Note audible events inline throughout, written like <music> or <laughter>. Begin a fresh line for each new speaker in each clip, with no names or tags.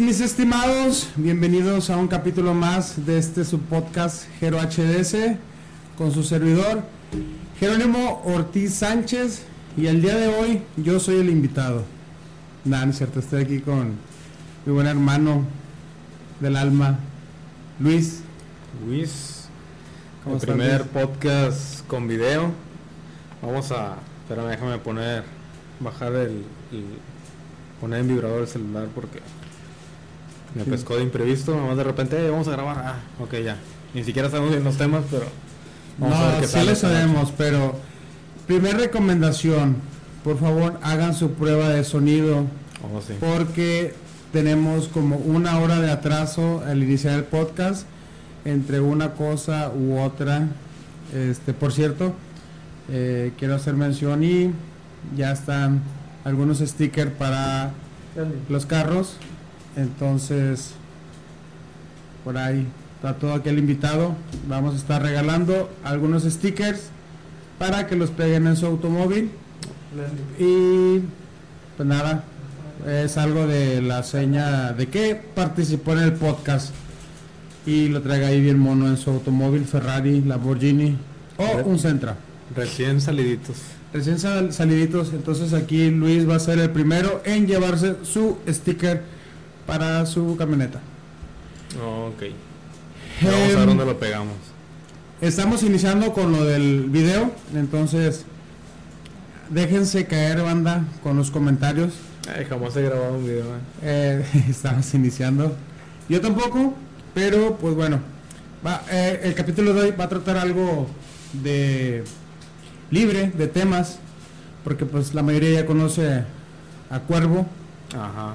mis estimados. Bienvenidos a un capítulo más de este subpodcast Gero HDS con su servidor Jerónimo Ortiz Sánchez. Y el día de hoy yo soy el invitado. Nada, no es cierto, estoy aquí con mi buen hermano del alma, Luis.
Luis,
¿Cómo
el
estás,
primer
Luis?
podcast con video. Vamos a, espérame, déjame poner, bajar el, el- poner en vibrador el celular porque me
Sí.
pescó de imprevisto. Nomás de repente, "Eh, vamos a grabar. Ah, ok, ya. Ni siquiera sabemos bien los temas, pero vamos a ver
no,
qué
sí lo sabemos, pero primer recomendación, por favor hagan su prueba de sonido
Oh, sí.
porque tenemos como una hora de atraso al iniciar el podcast entre una cosa u otra. Este, por cierto, eh, quiero hacer mención y ya están algunos stickers para los carros. Entonces, por ahí está todo aquel invitado. Vamos a estar regalando algunos stickers para que los peguen en su automóvil. Y pues nada, es algo de la seña de que participó en el podcast y lo traiga ahí bien mono en su automóvil, Ferrari, Lamborghini o un Sentra.
Recién saliditos.
Recién sal- saliditos, entonces aquí Luis va a ser el primero en llevarse su sticker para su camioneta.
Oh, ok. Vamos a ver
Em,
dónde lo pegamos.
Estamos iniciando con lo del video, entonces déjense caer banda con los comentarios.
Ay, jamás he grabado un video. eh.
Eh, <laughs> estamos iniciando. Yo tampoco, pero pues bueno, va, eh, el capítulo de hoy va a tratar algo de libre, de temas, porque pues la mayoría ya conoce a Cuervo.
Ajá.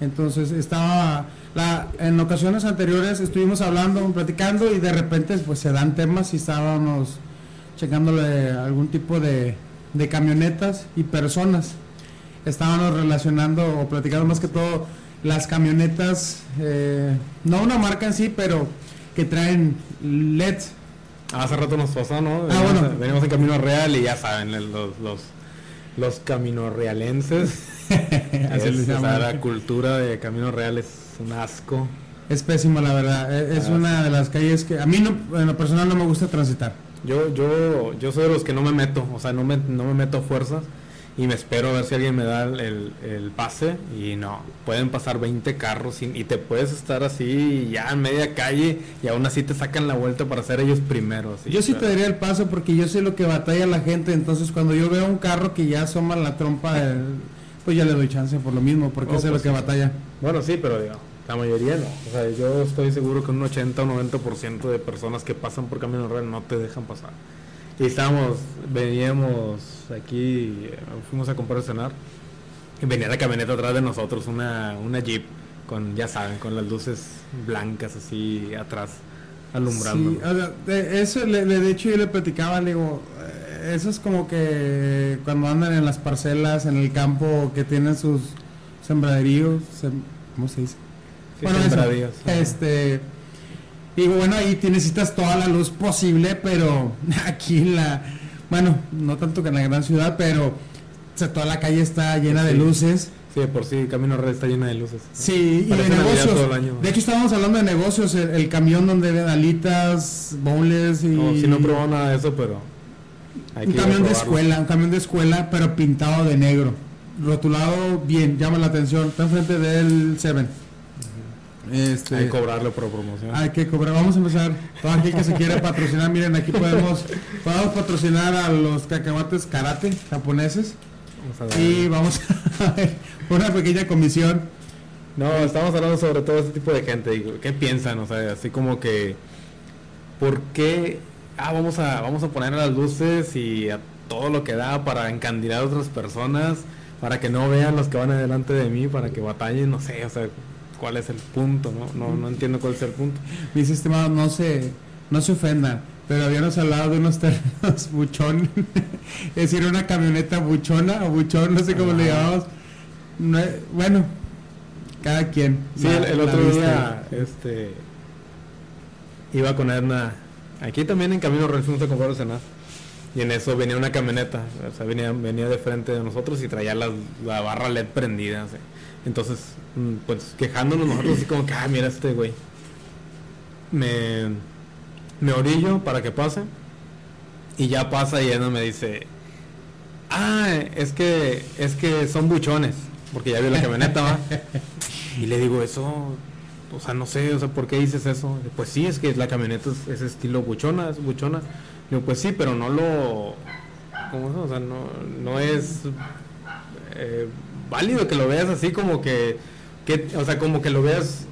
Entonces estaba la, en ocasiones anteriores estuvimos hablando, platicando y de repente pues se dan temas y estábamos checándole algún tipo de, de camionetas y personas. Estábamos relacionando o platicando más que todo las camionetas, eh, no una marca en sí, pero que traen LEDs.
Hace rato nos pasó, ¿no?
Ah, bueno.
venimos en Camino Real y ya saben, los, los, los camino realenses. <laughs> <laughs> Es, o sea, la cultura de Camino Real es un asco.
Es pésimo la verdad, e- es
Ah,
una de las calles que a mí no, en lo personal no me gusta transitar.
Yo, yo, yo soy de los que no me meto, o sea, no me, no me meto a fuerzas y me espero a ver si alguien me da el, el- pase y no, pueden pasar 20 carros sin- y te puedes estar así ya en media calle y aún así te sacan la vuelta para ser ellos primeros.
Yo sí te daría el paso porque yo sé lo que batalla la gente, entonces cuando yo veo un carro que ya asoma la trompa, del- pues ya le doy chance por lo mismo, porque
Oh,
sé lo
pues
que
sí.
batalla.
Bueno, sí, pero digo, la mayoría no. O sea, yo estoy seguro que un 80 o 90% de personas que pasan por Camino Real no te dejan pasar. Y estábamos, veníamos aquí, fuimos a comprar a cenar, y venía la camioneta atrás de nosotros, una, una Jeep, con, ya saben, con las luces blancas así atrás, alumbrando.
Sí, o sea, de- eso le, le- de hecho yo le platicaba, le digo, eso es como que cuando andan en las parcelas, en el campo, que tienen sus sembraderíos, sem- ¿cómo se dice?
Sí,
bueno,
sembradíos,
este, digo, bueno, ahí necesitas toda la luz posible, pero <laughs> aquí en la, bueno, no tanto que en la gran ciudad, pero o sea, toda la calle está llena de luces.
Sí, por sí, Camino Real está llena de luces.
Sí, y de negocios.
año.
De hecho, estábamos hablando de negocios, el, el camión donde ven alitas, bowls y...
No, sí no he probado nada de eso, pero...
un camión de escuela, un camión de escuela, pero pintado de negro. Rotulado bien, llama la atención. Está enfrente del Seven. Este,
Hay que cobrarle por promoción.
hay que cobrar. Vamos a empezar. Todo aquel que se quiera <laughs> patrocinar, miren, aquí podemos, podemos patrocinar a los cacahuates karate japoneses.
Vamos a
Y vamos a ver una pequeña comisión.
No, estamos hablando sobre todo este tipo de gente. ¿Qué piensan? O sea, así como que, ¿por qué? Ah, vamos a, vamos a poner las luces y a todo lo que da para encandilar a otras personas, para que no vean los que van adelante de mí, para que batallen, no sé, o sea, ¿cuál es el punto? No, no, no entiendo cuál es el punto.
Mis estimados, no se, no se ofendan, pero habíamos hablado de unos <laughs> terrenos buchón, es decir, una camioneta buchona o buchón, no sé cómo le llamamos. No, bueno, cada quien.
Sí,
la-
el, otro día, este, iba con Edna, aquí también en Camino Real fuimos a comprar. Y en eso venía una camioneta, o sea, venía, venía de frente de nosotros y traía la, la barra LED prendida. Entonces, mm, pues quejándonos nosotros así como que, ah, mira este güey. Me, me orillo para que pase. Y ya pasa y ella me dice, ah, es que, es que son buchones. Porque ya vio la camioneta, ¿va? <laughs> Y le digo, eso, o sea, no sé, o sea, ¿por qué dices eso? Pues sí, es que la camioneta es, es estilo buchona, es buchona. Digo, pues sí, pero no lo, ¿cómo es? O sea, no, no es eh, válido que lo veas así como que, que o sea, como que lo veas...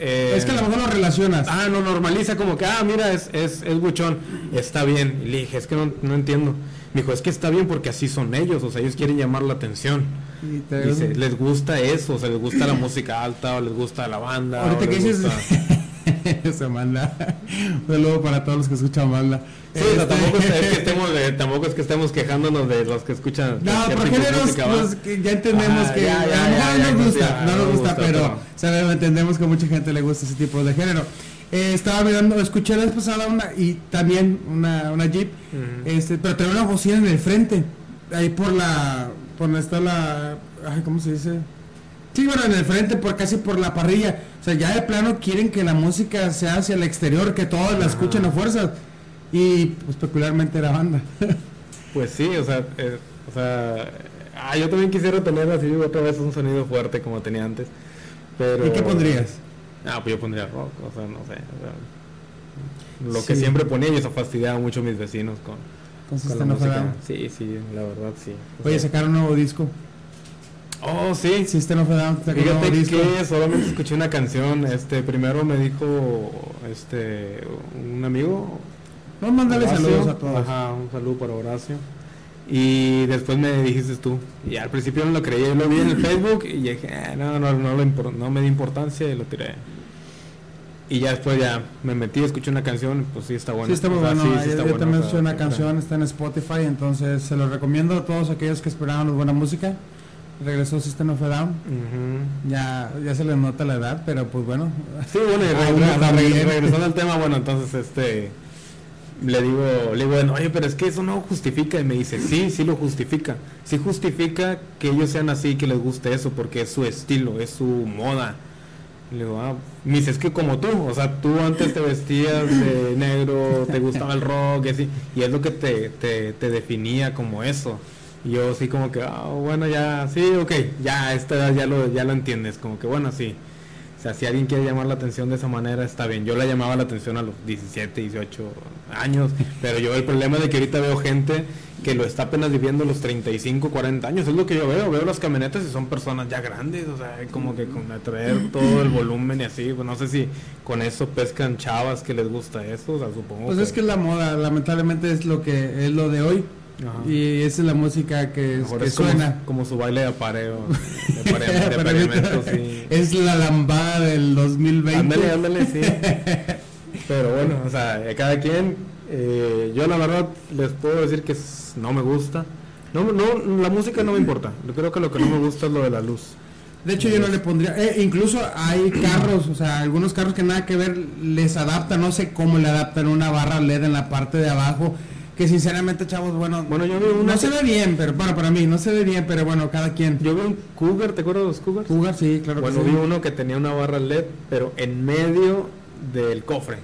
eh,
Es que a lo mejor lo relacionas.
Ah, no, normaliza como que, ah, mira, es, es, es buchón, está bien. Y le dije, es que no, no entiendo. Me dijo, es que está bien porque así son ellos, o sea, ellos quieren llamar la atención.
Y te-
Dice, les gusta eso, o sea, les gusta la música alta, o les gusta la banda.
Ahorita que
les
dices...
gusta- <laughs>
Se manda. Un saludo para todos los que escuchan Manda.
Sí, o sea,
Este-
tampoco, es, que estemos, tampoco es que estemos quejándonos de los que escuchan.
No,
cualquier
por
tipo de
géneros
música, ¿va?
pues, ya entendemos
Ah,
que
ya, ya,
no nos gusta, no nos gusta, pero
pero-
sabemos, entendemos que a mucha gente le gusta ese tipo de género. Eh, estaba mirando, escuché la vez pasada una y también una, una Jeep, este, pero tenía una bocina en el frente, ahí por la, por donde está la, ay, ¿cómo se dice? Sí, bueno, en el frente, por casi por la parrilla. O sea, ya de plano quieren que la música sea hacia el exterior, que todos la escuchen a fuerzas. Y pues peculiarmente era banda. <laughs>
Pues sí, o sea, eh, o sea, ah, yo también quisiera tener así otra vez un sonido fuerte como tenía antes. Pero...
¿Y qué pondrías?
Ah, pues yo pondría rock, o sea, no sé. o sea, lo que siempre ponía y eso fastidiaba mucho a mis vecinos con,
Con
con la
System of a
música.
Down.
Sí, sí, la verdad sí. O
Oye,
sea,
sacaron un nuevo disco.
oh, sí.
System of a Down
Fíjate que solamente escuché una canción, este, primero me dijo, este, un amigo,
No, mándale
Horacio.
saludos a todos.
Ajá, un saludo para Horacio. Y después me dijiste tú. Y al principio no lo creía, yo lo vi en el Facebook y dije, "Ah, no, no, no, no me di importancia y lo tiré. Y ya después ya me metí, escuché una canción, pues sí está buena.
Sí, está muy bueno.
sí, está
yo
buena,
también escuché una canción, está en Spotify, entonces se lo recomiendo a todos aquellos que esperaban buena música. Regresó System of a Down. Ya, ya se les nota la edad, pero pues bueno.
Sí, bueno, y <laughs> regresando al tema, bueno, entonces este le digo, le digo, bueno, oye, pero es que eso no justifica y me dice, sí, sí lo justifica. Sí justifica que ellos sean así, que les guste eso, porque es su estilo, es su moda. Le digo, ah, me es que como tú, o sea, tú antes te vestías de negro, te gustaba el rock y así, y es lo que te, te, te definía como eso. Y yo así como que, ah, bueno, ya, sí, ok, ya a esta edad ya lo, ya lo entiendes, como que bueno, sí. O sea, si alguien quiere llamar la atención de esa manera, está bien. Yo la llamaba la atención a los 17, 18 años, pero yo el problema de que ahorita veo gente que lo está apenas viviendo los 35, 40 años, es lo que yo veo. Veo las camionetas y son personas ya grandes, o sea, como que con atraer todo el volumen y así, pues no sé si con eso pescan chavas que les gusta eso, o sea, supongo
Pues es que es la moda, lamentablemente es lo que es lo de hoy.
Ajá.
Y esa es la música que,
es
suena.
como su baile de apareo, <laughs> de, apare- de apareamiento, sí.
Es la lambada del 2020.
Ándale, ándale, sí. <laughs> Pero bueno, o sea, cada quien, eh, yo la verdad les puedo decir que no me gusta. No, no, la música no me importa. Yo creo que lo que no me gusta es lo de la luz.
De hecho, yo no le pondría. eh, incluso hay carros, o sea, algunos carros que nada que ver les adaptan, no sé cómo le adaptan una barra LED en la parte de abajo. Que sinceramente, chavos, bueno,
Bueno, yo vi una
no se ve bien, pero bueno, para mí no se ve bien, pero bueno, cada quien.
Yo vi un Cougar, ¿te acuerdas de los Cougars?
Cougar, sí, claro
Bueno,
que
vi uno que tenía una barra LED, pero en medio del cofre.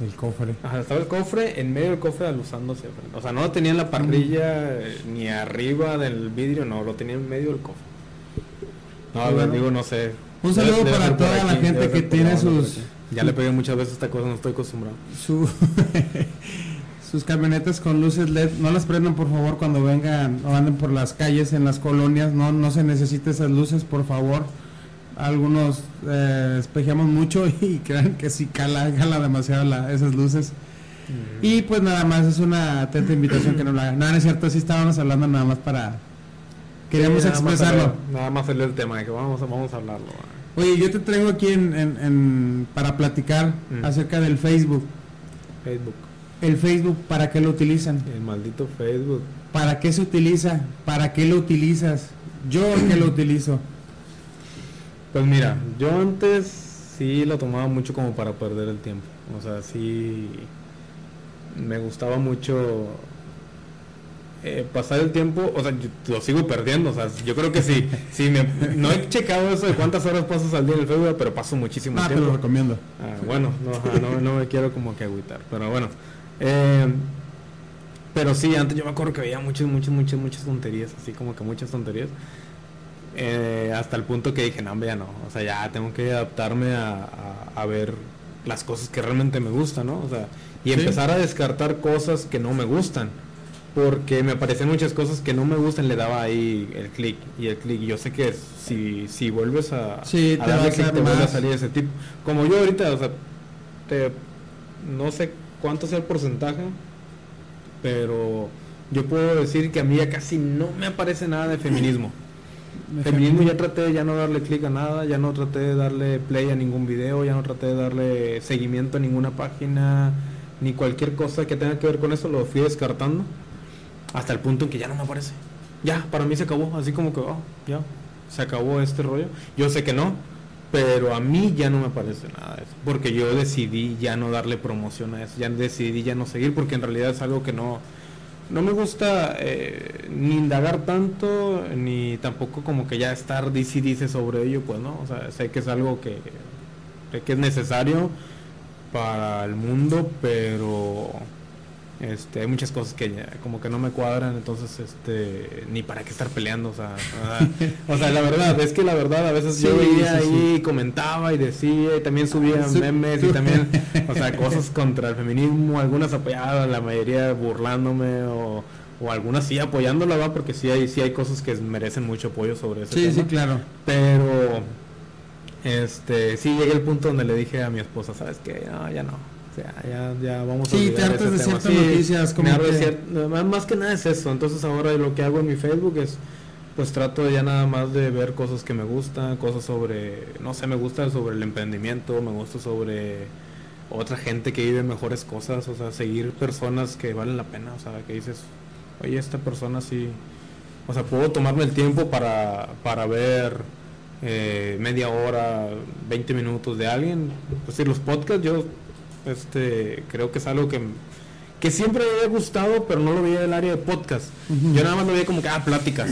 El cofre.
Ajá, estaba el cofre en medio del cofre alusándose. O sea, no lo tenía en la parrilla eh, ni arriba del vidrio, no, lo tenía en medio del cofre. No,
bueno.
digo, no sé.
Un saludo
Debe-
para toda la gente que tiene sus-.
Ya le pegué muchas veces esta cosa, no estoy acostumbrado.
Su <laughs> sus camionetas con luces LED, no las prendan por favor cuando vengan o anden por las calles en las colonias, no no se necesita esas luces, por favor. Algunos eh, espejeamos mucho <laughs> y crean que sí cala, cala demasiado la- esas luces. Y pues nada más es una atenta invitación que no lo hagan. No, no es cierto, sí estábamos hablando nada más para queríamos
Sí, nada más
expresarlo.
salió- Nada más salió el tema de que vamos a, vamos a hablarlo.
Oye, yo te traigo aquí en, en- en- para platicar
Mm.
acerca del Facebook.
Facebook.
El Facebook, ¿para qué lo utilizan?
El maldito Facebook.
¿Para qué se utiliza? ¿Para qué lo utilizas? Yo que lo utilizo.
Pues mira, yo antes sí lo tomaba mucho como para perder el tiempo. O sea, sí me gustaba mucho eh, pasar el tiempo, o sea, yo lo sigo perdiendo, o sea, yo creo que sí, <laughs> sí me, no he checado eso de cuántas horas pasas al día en el Facebook, pero paso muchísimo
Ah, te
tiempo.
lo recomiendo.
Ah, bueno, no, no, no me quiero como que agüitar, pero bueno. Eh, pero sí, antes yo me acuerdo que veía muchas, muchas, muchas, muchas tonterías, así como que muchas tonterías. Eh, hasta el punto que dije, no, hombre, ya no, o sea, ya tengo que adaptarme a, a- a ver las cosas que realmente me gustan, ¿no? O sea, y
Sí.
empezar a descartar cosas que no me gustan. Porque me aparecen muchas cosas que no me gustan, le daba ahí el clic y el clic. Y yo sé que si, si vuelves a,
Sí,
a darle clic, te vuelve a salir ese tipo. Como yo ahorita, o sea, te- no sé cuánto sea el porcentaje, pero yo puedo decir que a mí ya casi no me aparece nada de feminismo. Feminismo ya traté de ya no darle clic a nada, ya no traté de darle play a ningún video, ya no traté de darle seguimiento a ninguna página, ni cualquier cosa que tenga que ver con eso, lo fui descartando hasta el punto en que ya no me aparece. Ya, para mí se acabó, así como que, oh, ya, se acabó este rollo. Yo sé que no, pero a mí ya no me aparece nada de eso, porque yo decidí ya no darle promoción a eso, ya decidí ya no seguir, porque en realidad es algo que no, no me gusta eh, ni indagar tanto, ni tampoco como que ya estar dice dice sobre ello, pues no, o sea, sé que es algo que, que es necesario para el mundo, pero este, hay muchas cosas que ya como que no me cuadran, entonces este, ni para qué estar peleando, o sea, ah, o sea, la verdad, es que la verdad a veces yo
Sí,
veía
sí,
ahí, comentaba y decía, y también subía
Sí,
memes y también, o sea, cosas contra el feminismo, algunas apoyadas, la mayoría burlándome o, o algunas sí apoyándola, va, porque sí hay, sí hay cosas que merecen mucho apoyo sobre ese
Sí,
tema.
sí, claro.
Pero, este, sí llegué al punto donde le dije a mi esposa, ¿sabes qué? No, ya no. Sea, ya, ya vamos a
Sí, te hartas de ciertas noticias, como
me harto de
que-
cier- más- Más que nada es eso. Entonces ahora lo que hago en mi Facebook es, pues trato ya nada más de ver cosas que me gustan, cosas sobre, no sé, me gusta sobre el emprendimiento, me gusta sobre otra gente que vive mejores cosas, o sea, seguir personas que valen la pena, o sea, que dices, oye, esta persona sí, o sea, puedo tomarme el tiempo para, para ver eh, media hora, 20 minutos de alguien. Pues sí, los podcasts yo este, creo que es algo que, que siempre me había gustado, pero no lo veía del área de podcast. Yo nada más lo veía como que, ah, pláticas.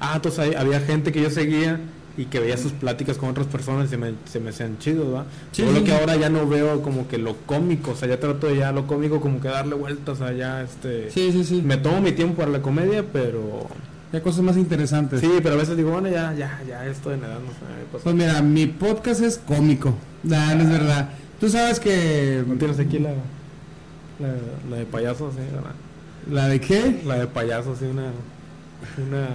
Ah, entonces ahí había gente que yo seguía y que veía sus pláticas con otras personas y se me, se me hacían chidos, ¿va?
Sí,
Solo que ahora ya no veo como que lo cómico, o sea, ya trato de ya lo cómico como que darle vueltas allá, este...
Sí, sí, sí.
Me tomo mi tiempo para la comedia, pero...
Hay cosas más interesantes.
Sí, pero a veces digo, bueno, ya, ya, ya estoy en edad, no sé.
Pues mira, mi podcast es cómico. Nah, no es verdad. Tú sabes que...
¿No tienes aquí la, la, la de payaso, sí? La,
¿La de qué?
la de payaso, sí, una... Una...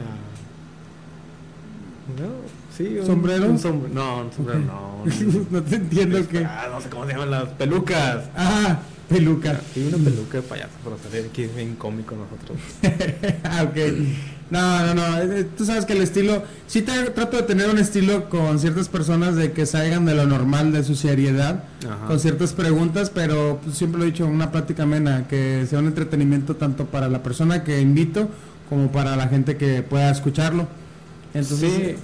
No, sí, un,
¿Sombrero?
un no, un sombrero no. <laughs>
no te entiendo que...
Ah, no sé cómo se llaman las pelucas.
Ah, peluca.
Sí, una peluca de payaso, pero salir aquí es bien cómico nosotros. <laughs>
ah, ok. No, no, no. eh, Tú sabes que el estilo. Sí, te- trato de tener un estilo con ciertas personas de que salgan de lo normal, de su seriedad,
Ajá.
con ciertas preguntas, pero pues, siempre lo he dicho, una plática amena, que sea un entretenimiento tanto para la persona que invito como para la gente que pueda escucharlo. Entonces,
sí,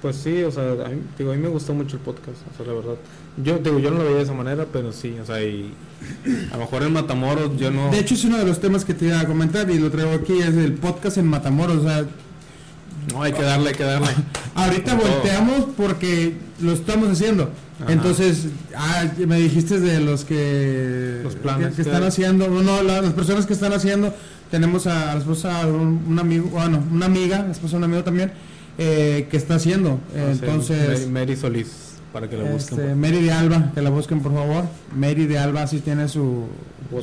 pues sí, o sea, a mí, digo, a mí me gustó mucho el podcast, o sea, la verdad. Yo digo, yo no lo veía de esa manera, pero sí, o sea, y a lo mejor en Matamoros yo no...
de hecho es uno de los temas que te iba a comentar y lo traigo aquí, es el podcast en Matamoros. O sea,
No, hay que darle, hay que darle. <laughs>
Ahorita
Con todo.
volteamos porque lo estamos haciendo.
Ajá.
Entonces, ah, me dijiste de los que,
Los planes
que, están haciendo, no, no, la- las personas que están haciendo, tenemos a, la esposa un, un amigo, bueno, una amiga, la esposa de un amigo también, eh, que está haciendo.
Sé,
Entonces,
Mary, Mary Solís, para que la busquen.
este, Mary de Alba, que la busquen por favor. Mary de Alba sí tiene su,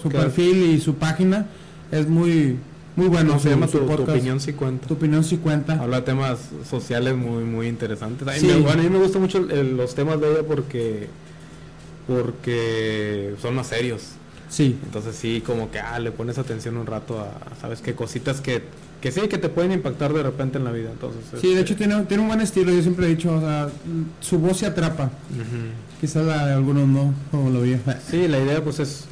su perfil y su página. Es muy, muy bueno.
no, se
su-
llama
su
tu, tu
podcast.
opinión si cuenta.
Tu opinión sí cuenta.
Habla de temas sociales muy muy interesantes. A mí
Sí.
me- bueno, a mí me gustan mucho el- los temas de ella porque porque son más serios.
Sí.
Entonces sí, como que ah, le pones atención un rato a, sabes qué cositas que, que sí, que te pueden impactar de repente en la vida. Entonces,
Sí, de
este,
hecho tiene, tiene un buen estilo, yo siempre he dicho, o sea, su voz se atrapa. Quizás la de algunos no, como lo vi. <laughs>
Sí, la idea pues es,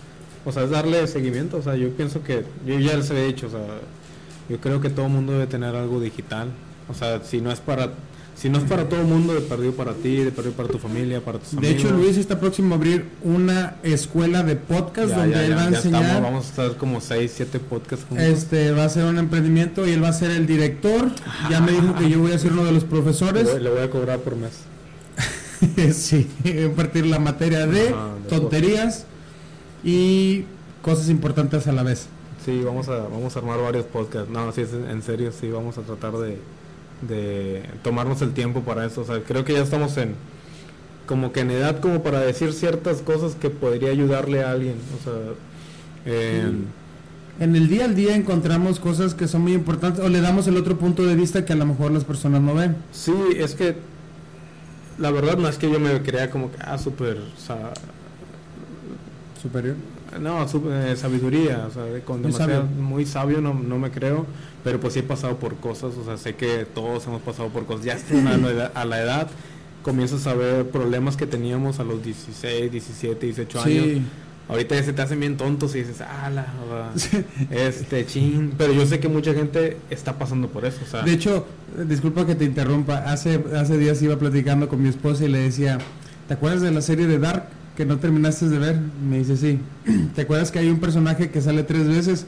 o sea, es darle seguimiento, o sea, yo pienso que, yo ya les he dicho, o sea, yo creo que todo mundo debe tener algo digital, o sea, si no es para, si no es para todo el mundo, de perdido para ti, de perdido para tu familia, para tus
De
amigos.
hecho, Luis está próximo a abrir una escuela de podcast
Ya,
donde
ya,
él
ya,
va a enseñar.
estamos, vamos a estar como 6, 7 podcasts juntos.
Este va a ser un emprendimiento y él va a ser el director. Ya me dijo que yo voy a ser uno de los
le,
profesores.
voy, le voy a cobrar por mes. <laughs>
sí, impartir la materia de
Ajá, de
tonterías y cosas importantes a la vez.
Sí, vamos a, vamos a armar varios podcasts. No, sí, en serio, sí, vamos a tratar de, de tomarnos el tiempo para eso. O sea, creo que ya estamos en como que en edad como para decir ciertas cosas que podría ayudarle a alguien. O sea, eh,
En el día al día encontramos cosas que son muy importantes o le damos el otro punto de vista que a lo mejor las personas no ven.
sí, es que la verdad no es que yo me crea como que, ah, súper, sa-
Superior.
No, súper, eh, sabiduría, o sea, con
Muy
demasiado-
sabio.
muy sabio no, no me creo, pero pues sí he pasado por cosas, o sea, sé que todos hemos pasado por cosas, ya están a la edad, a la edad comienzas a ver problemas que teníamos a los 16, 17, 18 años.
Sí.
Ahorita ya se te hacen bien tontos y dices, ala, <laughs> este chin. Pero yo sé que mucha gente está pasando por eso, o sea,
De hecho, disculpa que te interrumpa, hace, hace días iba platicando con mi esposa y le decía, ¿te acuerdas de la serie de Dark que no terminaste de ver? Me dice, sí. <clears throat> ¿Te acuerdas que hay un personaje que sale tres veces?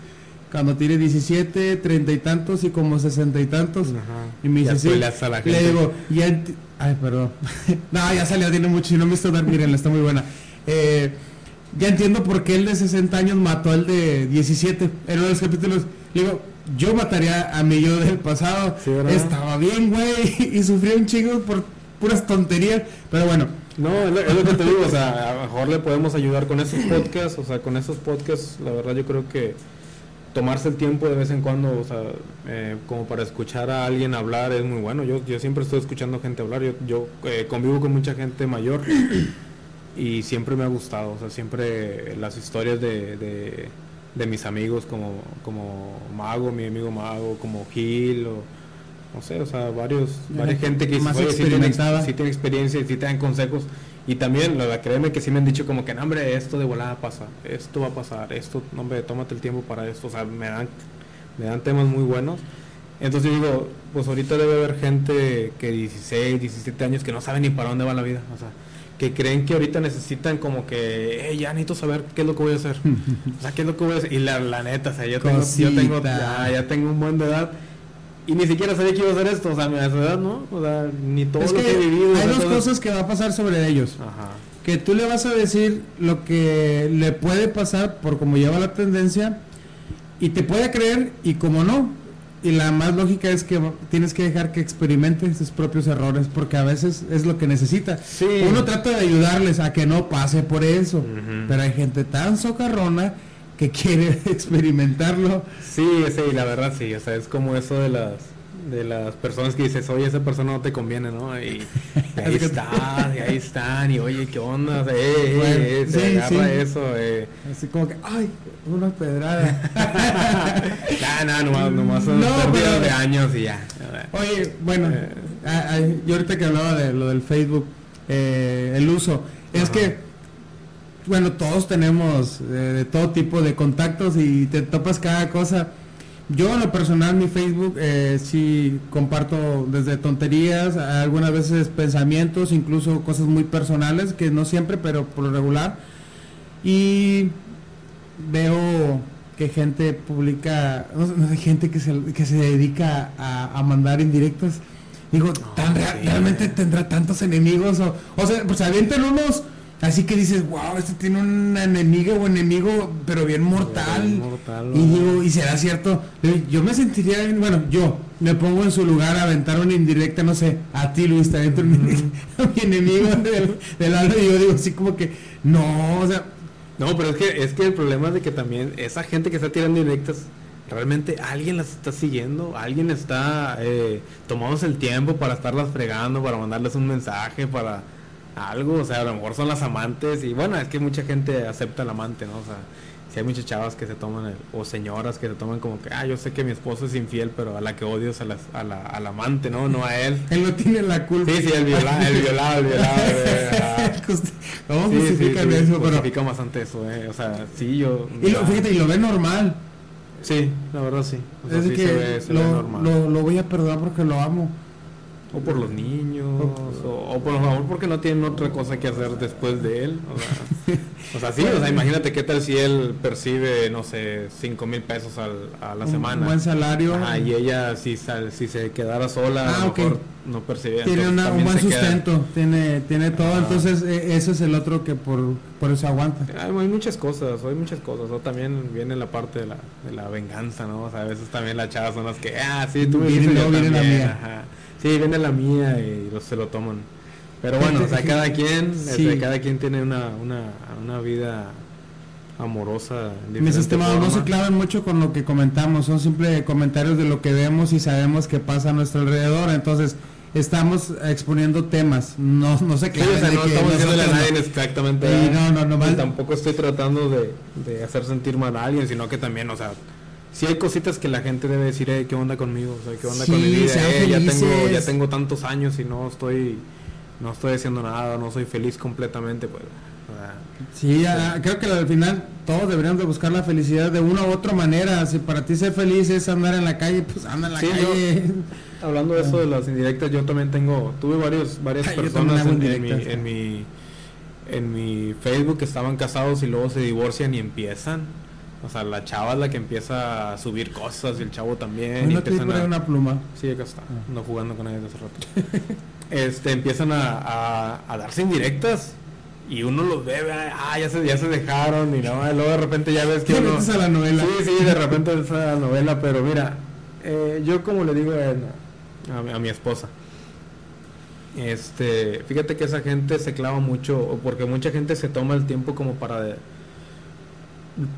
Cuando tiene 17, 30 y tantos y como 60 y tantos.
Ajá.
Y me dice, sí. Le digo, ya Ay, perdón. <laughs> no, ya salió, tiene mucho y no me visto Dark, miren, está muy buena. Eh, ya entiendo por qué el de 60 años mató al de 17 en uno de los capítulos. Le digo, yo mataría a mi yo del pasado. Estaba bien, güey, <laughs> y sufrí un chingo por puras tonterías. Pero bueno,
No, es lo, que te digo, o sea, a lo mejor le podemos ayudar con esos podcasts, o sea, con esos podcasts, la verdad yo creo que tomarse el tiempo de vez en cuando, o sea, eh, como para escuchar a alguien hablar es muy bueno. Yo, yo siempre estoy escuchando gente hablar, yo, yo eh, convivo con mucha gente mayor y siempre me ha gustado, o sea, siempre las historias de, de, de mis amigos como, como Mago, mi amigo Mago, como Gil, o no sé, o sea, varios, varias gente que
más
"Oye, sí tiene,
experimentada".
sí tiene experiencia y sí te dan consejos. Y también, la verdad, créeme que sí me han dicho como que, no, hombre, esto de volada pasa, esto va a pasar, esto, no, hombre, tómate el tiempo para esto, o sea, me dan, me dan temas muy buenos. Entonces yo digo, pues ahorita debe haber gente que 16, 17 años que no sabe ni para dónde va la vida, o sea, que creen que ahorita necesitan como que, "Eh, ya necesito saber qué es lo que voy a hacer, <laughs> o sea, qué es lo que voy a hacer, y la, la neta, o sea, yo tengo, yo tengo, ya, ya tengo un buen de edad, y ni siquiera sabía que iba a hacer esto, o sea, a mi edad, ¿no? O sea, ni todo
es
lo
que
que he vivido.
hay dos
todo-
cosas que va a pasar sobre ellos.
Ajá.
que tú le vas a decir lo que le puede pasar por como lleva la tendencia y te puede creer y como no. Y la más lógica es que tienes que dejar que experimente sus propios errores porque a veces es lo que necesita.
Sí.
Uno trata de ayudarles a que no pase por eso, pero hay gente tan socarrona que quiere <laughs> experimentarlo.
Sí, sí, la verdad sí, o sea, es como eso de las de las personas que dices, oye, esa persona no te conviene, ¿no? Y, y <laughs> ahí están, y ahí están, y oye, ¿qué onda? O sea, eh, eh,
Bueno,
eh, se agarra
sí.
eso, eh.
Así como que, ay, una pedrada. <laughs>
Nah, nah, nomás, nomás son
No, pero-
de años y ya.
Oye, bueno,
Eh.
ah, yo ahorita que hablaba de lo del Facebook, eh, el uso, es
Ajá.
que, bueno, todos tenemos eh, de todo tipo de contactos y te topas cada cosa. Yo en lo personal, mi Facebook, eh, sí comparto desde tonterías, algunas veces pensamientos, incluso cosas muy personales, que no siempre, pero por lo regular. Y veo que gente publica, no no sé, gente que se, que se dedica a, a mandar indirectas. Digo, ¿tan
sí.
¿realmente tendrá tantos enemigos? O, o sea, pues avientan unos, así que dices, wow, este tiene una enemiga o enemigo, pero bien mortal.
Bien mortal,
y digo, ¿y será cierto? Yo me sentiría, bien- bueno, yo me pongo en su lugar a aventar una indirecta, no sé, a ti Luis, te avento una indirecta <laughs> a mi enemigo del, del alma y yo digo así como que, no, o sea,
No, pero es que, es que el problema es de que también esa gente que está tirando directas, realmente alguien las está siguiendo, alguien está eh, tomándose el tiempo para estarlas fregando, para mandarles un mensaje, para algo, o sea, a lo mejor son las amantes y bueno, es que mucha gente acepta al amante, ¿no? O sea, si hay muchas chavas que se toman, el- o señoras que se toman como que, ah, yo sé que mi esposo es infiel, pero a la que odio es a, las- a la, al amante, ¿no? No a él. <laughs>
él no tiene la culpa.
Sí, sí, el violado, el violado, el violado. <laughs> <laughs>
¿Cómo
Sí, sí,
justifican
sí,
eso? Pero,
justifica bastante eso, eh. O sea, sí, yo.
y lo, fíjate, y lo ve normal.
Sí, la verdad sí. O sea,
es
sí
que
se ve, se ve normal.
lo, lo voy a perdonar porque lo amo.
O por los niños, o, por lo mejor porque no tienen otra cosa que hacer después de él. O sea, o sea sí, o sea, imagínate qué tal si él percibe, no sé, 5 mil pesos al, a la semana.
Un buen salario.
y ella, si, si se quedara sola, a lo ah, mejor no percibía.
Tiene un buen sustento, tiene, tiene todo, entonces e, ese es el otro que por, por eso aguanta.
Hay, muchas cosas, hay muchas cosas. O también viene la parte de la, de la venganza, ¿no? O sea, a veces también las chavas son las que, ah, sí, tú me
la mía. Ajá
Sí, viene la mía y se lo toman. Pero bueno, o sea, <laughs> cada quien, este, cada quien tiene una, una, una vida amorosa.
Mis estimados, no se claven mucho con lo que comentamos, son simples comentarios de lo que vemos y sabemos que pasa a nuestro alrededor. Entonces, estamos exponiendo temas, no, no se claven.
no estamos diciendo a nadie exactamente.
no, no, no,
tampoco estoy tratando de, de hacer sentir mal a alguien, sino que también, o sea, sí hay cositas que la gente debe decir, eh, ¿qué onda conmigo? O sea, ¿qué onda con mi vida? Eh, ya tengo, ya tengo tantos años y no estoy, no estoy haciendo nada, no soy feliz completamente, pues.
sí, creo que al final todos deberíamos de buscar la felicidad de una u otra manera. Si para ti ser feliz es andar en la calle, pues anda en la calle.
hablando de eso de las indirectas, yo también tengo, tuve varios, varias personas en, mi, en, mi, en mi Facebook que estaban casados y luego se divorcian y empiezan o sea, la chava es la que empieza a subir cosas y el chavo también.
¿No empiezan a... una pluma?
Sí, acá está. Ah. No jugando con ella hace rato. <laughs> este, empiezan a, a, darse indirectas y uno los ve, ah, ya se, ya se dejaron y, no, luego de repente ya ves que uno...
a la novela.
Sí, sí, de repente es a la novela, pero mira, eh, yo como le digo a, a, mi esposa, este, fíjate que esa gente se clava mucho, porque mucha gente se toma el tiempo como para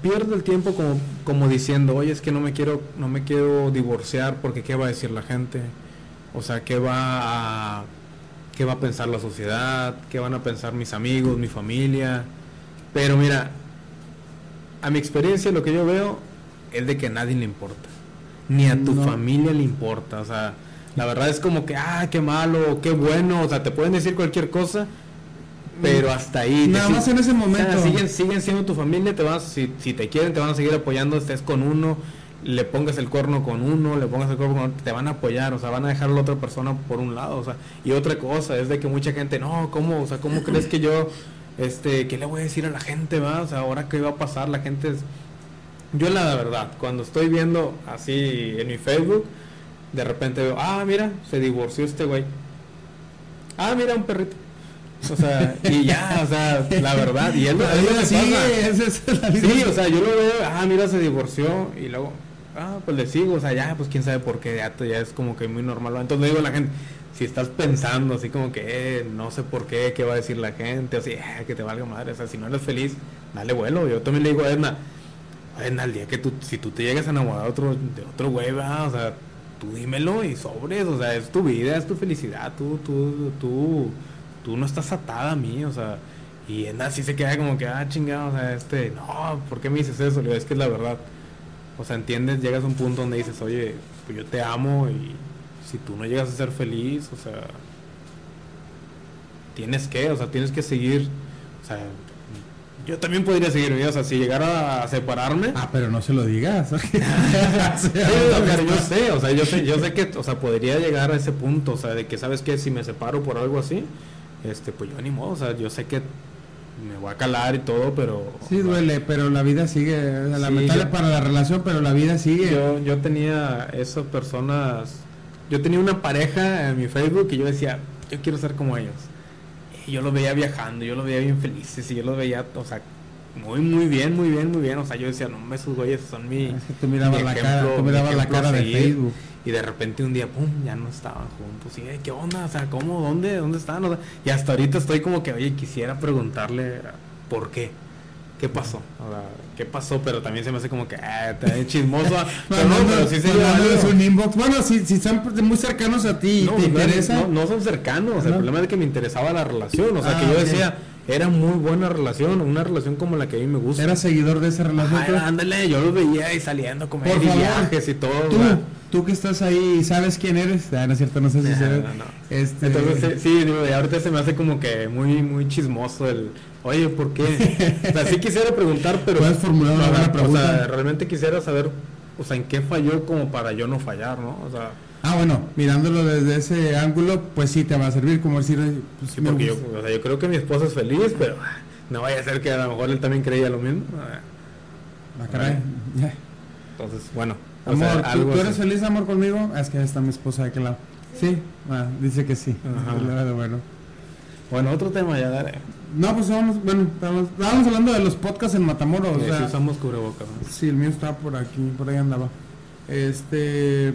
pierde el tiempo como, como diciendo, oye, es que no me quiero, no me quiero divorciar porque qué va a decir la gente, o sea, qué va a, qué va a pensar la sociedad, qué van a pensar mis amigos, mi familia. Pero mira, a mi experiencia lo que yo veo es de que a nadie le importa, ni a tu familia le importa, o sea, la verdad es como que, ah, qué malo, qué bueno, o sea, te pueden decir cualquier cosa pero hasta ahí.
Nada más en ese momento.
siguen, siguen siendo tu familia, te vas, si, si te quieren, te van a seguir apoyando, estés con uno, le pongas el cuerno con uno, le pongas el cuerno con otro, te van a apoyar, o sea, van a dejar a la otra persona por un lado, o sea, y otra cosa es de que mucha gente, no, ¿cómo? O sea, ¿cómo crees que yo, este, qué le voy a decir a la gente, va? O sea, ahora qué va a pasar, la gente es... Yo la verdad, cuando estoy viendo así en mi Facebook, de repente veo, ah, mira, se divorció este güey. Ah, mira, un perrito. O sea, y ya, o sea, la verdad, y él,
es sí,
sí, o sea, yo lo veo, ah, mira, se divorció, y luego, ah, pues le sigo, o sea, ya, pues quién sabe por qué, ya, ya es como que muy normal. Entonces digo a la gente, si estás pensando así como que, eh, no sé por qué, qué va a decir la gente, así, eh, que te valga madre, o sea, si no eres feliz, dale vuelo. Yo también le digo a Edna, Edna, al día que tú, si tú te llegas a enamorar de otro, de otro güey, o sea, tú dímelo y sobres, o sea, es tu vida, es tu felicidad, tú, tú, tú tú no estás atada a mí, o sea, y en así se queda como que, ah, chingado, o sea, este, no, ¿por qué me dices eso? Le digo, es que es la verdad. O sea, entiendes, llegas a un punto donde dices, oye, pues yo te amo y si tú no llegas a ser feliz, o sea, tienes que, o sea, tienes que seguir, o sea, yo también podría seguir, o sea, si llegara a separarme.
Ah, pero no se lo digas. <laughs> <laughs> yo
sé, o sea, yo sé, yo sé que, o sea, podría llegar a ese punto, o sea, de que sabes que si me separo por algo así, este, pues yo ni modo, o sea, yo sé que me voy a calar y todo, pero...
Sí, duele, pero la vida sigue, lamentable para la relación, pero la vida sigue.
Yo, yo tenía esas personas, yo tenía una pareja en mi Facebook y yo decía, yo quiero ser como ellos. Y yo los veía viajando, yo los veía bien felices y yo los veía, o sea, muy, muy bien, muy bien, muy bien. O sea, yo decía, no, esos güeyes son mi. Es
que tú mirabas la cara, tú mirabas la cara de Facebook
y de repente un día, pum, ya no estaban juntos. Y, ¿qué onda? O sea, ¿cómo? ¿Dónde? ¿Dónde están? O sea, y hasta ahorita estoy como que, oye, quisiera preguntarle por qué. ¿Qué pasó? O sea, ¿qué pasó? Pero también se me hace como que, ah, chismoso. <laughs>
pero no, pero sí se un inbox. Bueno, si, si están muy cercanos a ti, ¿te interesa?
No, son cercanos. El problema es que me interesaba la relación. O sea, que yo ah, decía era muy buena relación, una relación como la que a mí me gusta.
¿Era seguidor de esa relación?
ándale, yo lo veía ahí saliendo como
Por viajes y todo. Tú, tú que estás ahí, ¿sabes quién eres? Ah, no es cierto, no sé si sabes.
Este... Entonces, sí, digo, ahorita se me hace como que muy, muy chismoso el, oye, ¿por qué? <laughs> o sea, sí quisiera preguntar, pero...
Puedes formular una buena pregunta. O sea,
realmente quisiera saber o sea, en qué falló como para yo no fallar, ¿no? O sea,
Ah, bueno, mirándolo desde ese ángulo, pues sí te va a servir, como decir, pues,
sí, porque yo,
gusta.
o sea, yo creo que mi esposa es feliz, pero ah, no vaya a ser que a lo mejor él también creía lo mismo. Ah,
Ah, caray. <laughs> Ya.
Entonces, bueno, o
Amor,
sea,
¿tú,
algo
tú eres
así.
feliz, amor, conmigo? Es que está mi esposa de aquel lado. Sí, ah, dice que sí.
Ajá.
Bueno.
Bueno, otro tema ya, dale.
No, pues vamos, bueno, estábamos, estábamos hablando de los podcasts en Matamoros. o sea,
si usamos cubrebocas, ¿no?
Sí, el mío está por aquí, por ahí andaba. Este,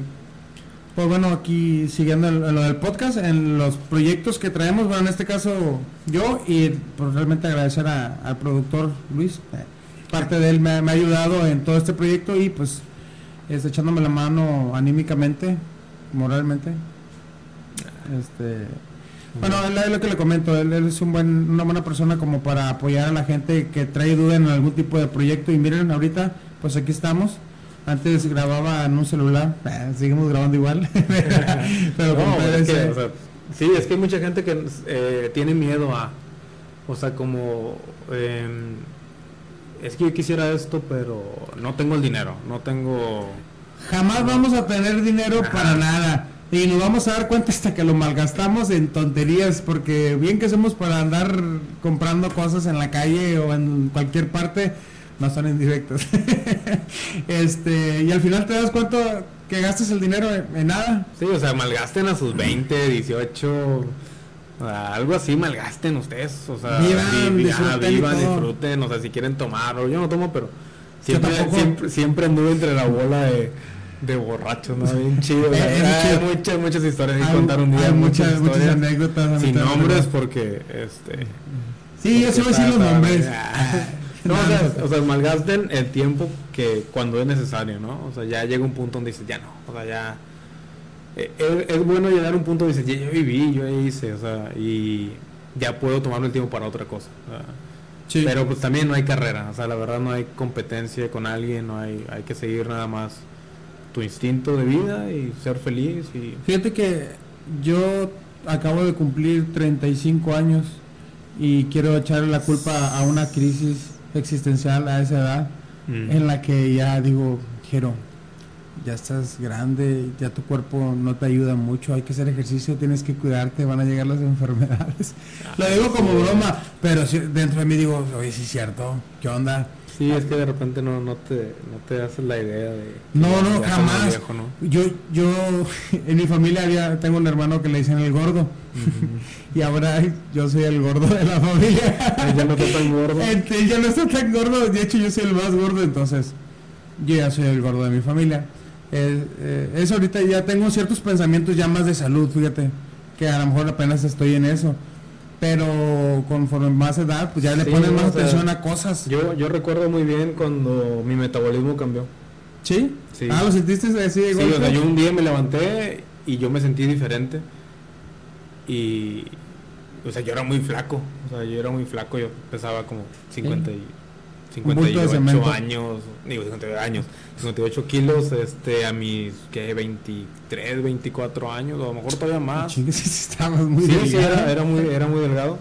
pues bueno, aquí siguiendo en, en lo del podcast, en los proyectos que traemos, bueno, en este caso yo y pues realmente agradecer a- al productor Luis. eh, parte de él me, ha ayudado en todo este proyecto y pues este, echándome la mano anímicamente, moralmente. Este, bueno, es lo que le comento, él, él es un buen, una buena persona como para apoyar a la gente que trae duda en algún tipo de proyecto y miren ahorita, pues aquí estamos. Antes grababa en un celular, eh, seguimos grabando igual, <laughs> pero
No, es que,
PVC.
o sea, sí, es que hay mucha gente que eh, tiene miedo a, o sea, como, em, es que yo quisiera esto, pero no tengo el dinero, no tengo...
Jamás vamos a tener dinero
Ajá.
para nada. Y nos vamos a dar cuenta hasta que lo malgastamos en tonterías, porque bien que somos para andar comprando cosas en la calle o en cualquier parte, no son indirectos. <laughs> este, y al final te das cuenta que gastas el dinero en, en nada.
Sí, o sea, malgasten a sus 20, 18, o sea, algo así, malgasten ustedes, o sea,
Vivan,
vi-
disfruten
vivan, disfruten, o sea, si quieren tomar, o yo no tomo, pero siempre, siempre, siempre anduve entre la bola de, de borrachos, ¿no? Bien <laughs> chido,
Eh,
hay
chido.
muchas, muchas historias que contar un día,
hay muchas, muchas anécdotas.
sin nombres porque, este...
Sí, yo sí voy a decir los nombres.
No, o sea, <laughs> o sea, malgasten el tiempo que cuando es necesario, ¿no? O sea, ya llega un punto donde dices, ya no, o sea, ya... eh, Es, es bueno llegar a un punto donde dices, ya yo viví, yo ya hice, o sea, y ya puedo tomarme el tiempo para otra cosa. o sea,
sí.
Pero pues también no hay carrera, o sea, la verdad no hay competencia con alguien, no hay, hay que seguir nada más tu instinto de vida y ser feliz y...
Fíjate que yo acabo de cumplir 35 años y quiero echarle la culpa a una crisis existencial a esa edad
Mm.
en la que ya digo, Jero, ya estás grande, ya tu cuerpo no te ayuda mucho, hay que hacer ejercicio, tienes que cuidarte, van a llegar las <laughs> enfermedades. Lo digo como broma, pero dentro de mí digo, oye, sí es cierto, ¿qué onda?
Sí, es que de repente no, no, te, no te haces la idea de...
No, no, jamás.
viejo, ¿no?
Yo, yo, <laughs> en mi familia había, tengo un hermano que le dicen el gordo. <laughs> y ahora yo soy el gordo de la familia.
ya no está tan gordo. <laughs>
Ya no está tan gordo, de hecho yo soy el más gordo, entonces yo ya soy el gordo de mi familia. Eh, eh, eso ahorita ya tengo ciertos pensamientos ya más de salud, fíjate, que a lo mejor apenas estoy en eso. Pero conforme más edad, pues ya le
Sí,
pones
no,
más
sea,
atención a cosas.
Yo, yo recuerdo muy bien cuando mi metabolismo cambió.
¿Sí?
Sí.
Ah, ¿lo sentiste así de
Sí,
golpe?
o sea, yo un día me levanté y yo me sentí diferente. Y, o sea, yo era muy flaco. O sea, yo era muy flaco. Yo pesaba como 50 y, 58
cemento.
años. Digo, 58 años. 58 kilos este, a mis, ¿qué? 23, 24 años. O a lo mejor todavía más. <laughs>
Estabas muy
Sí, sí, era, era muy, era muy delgado.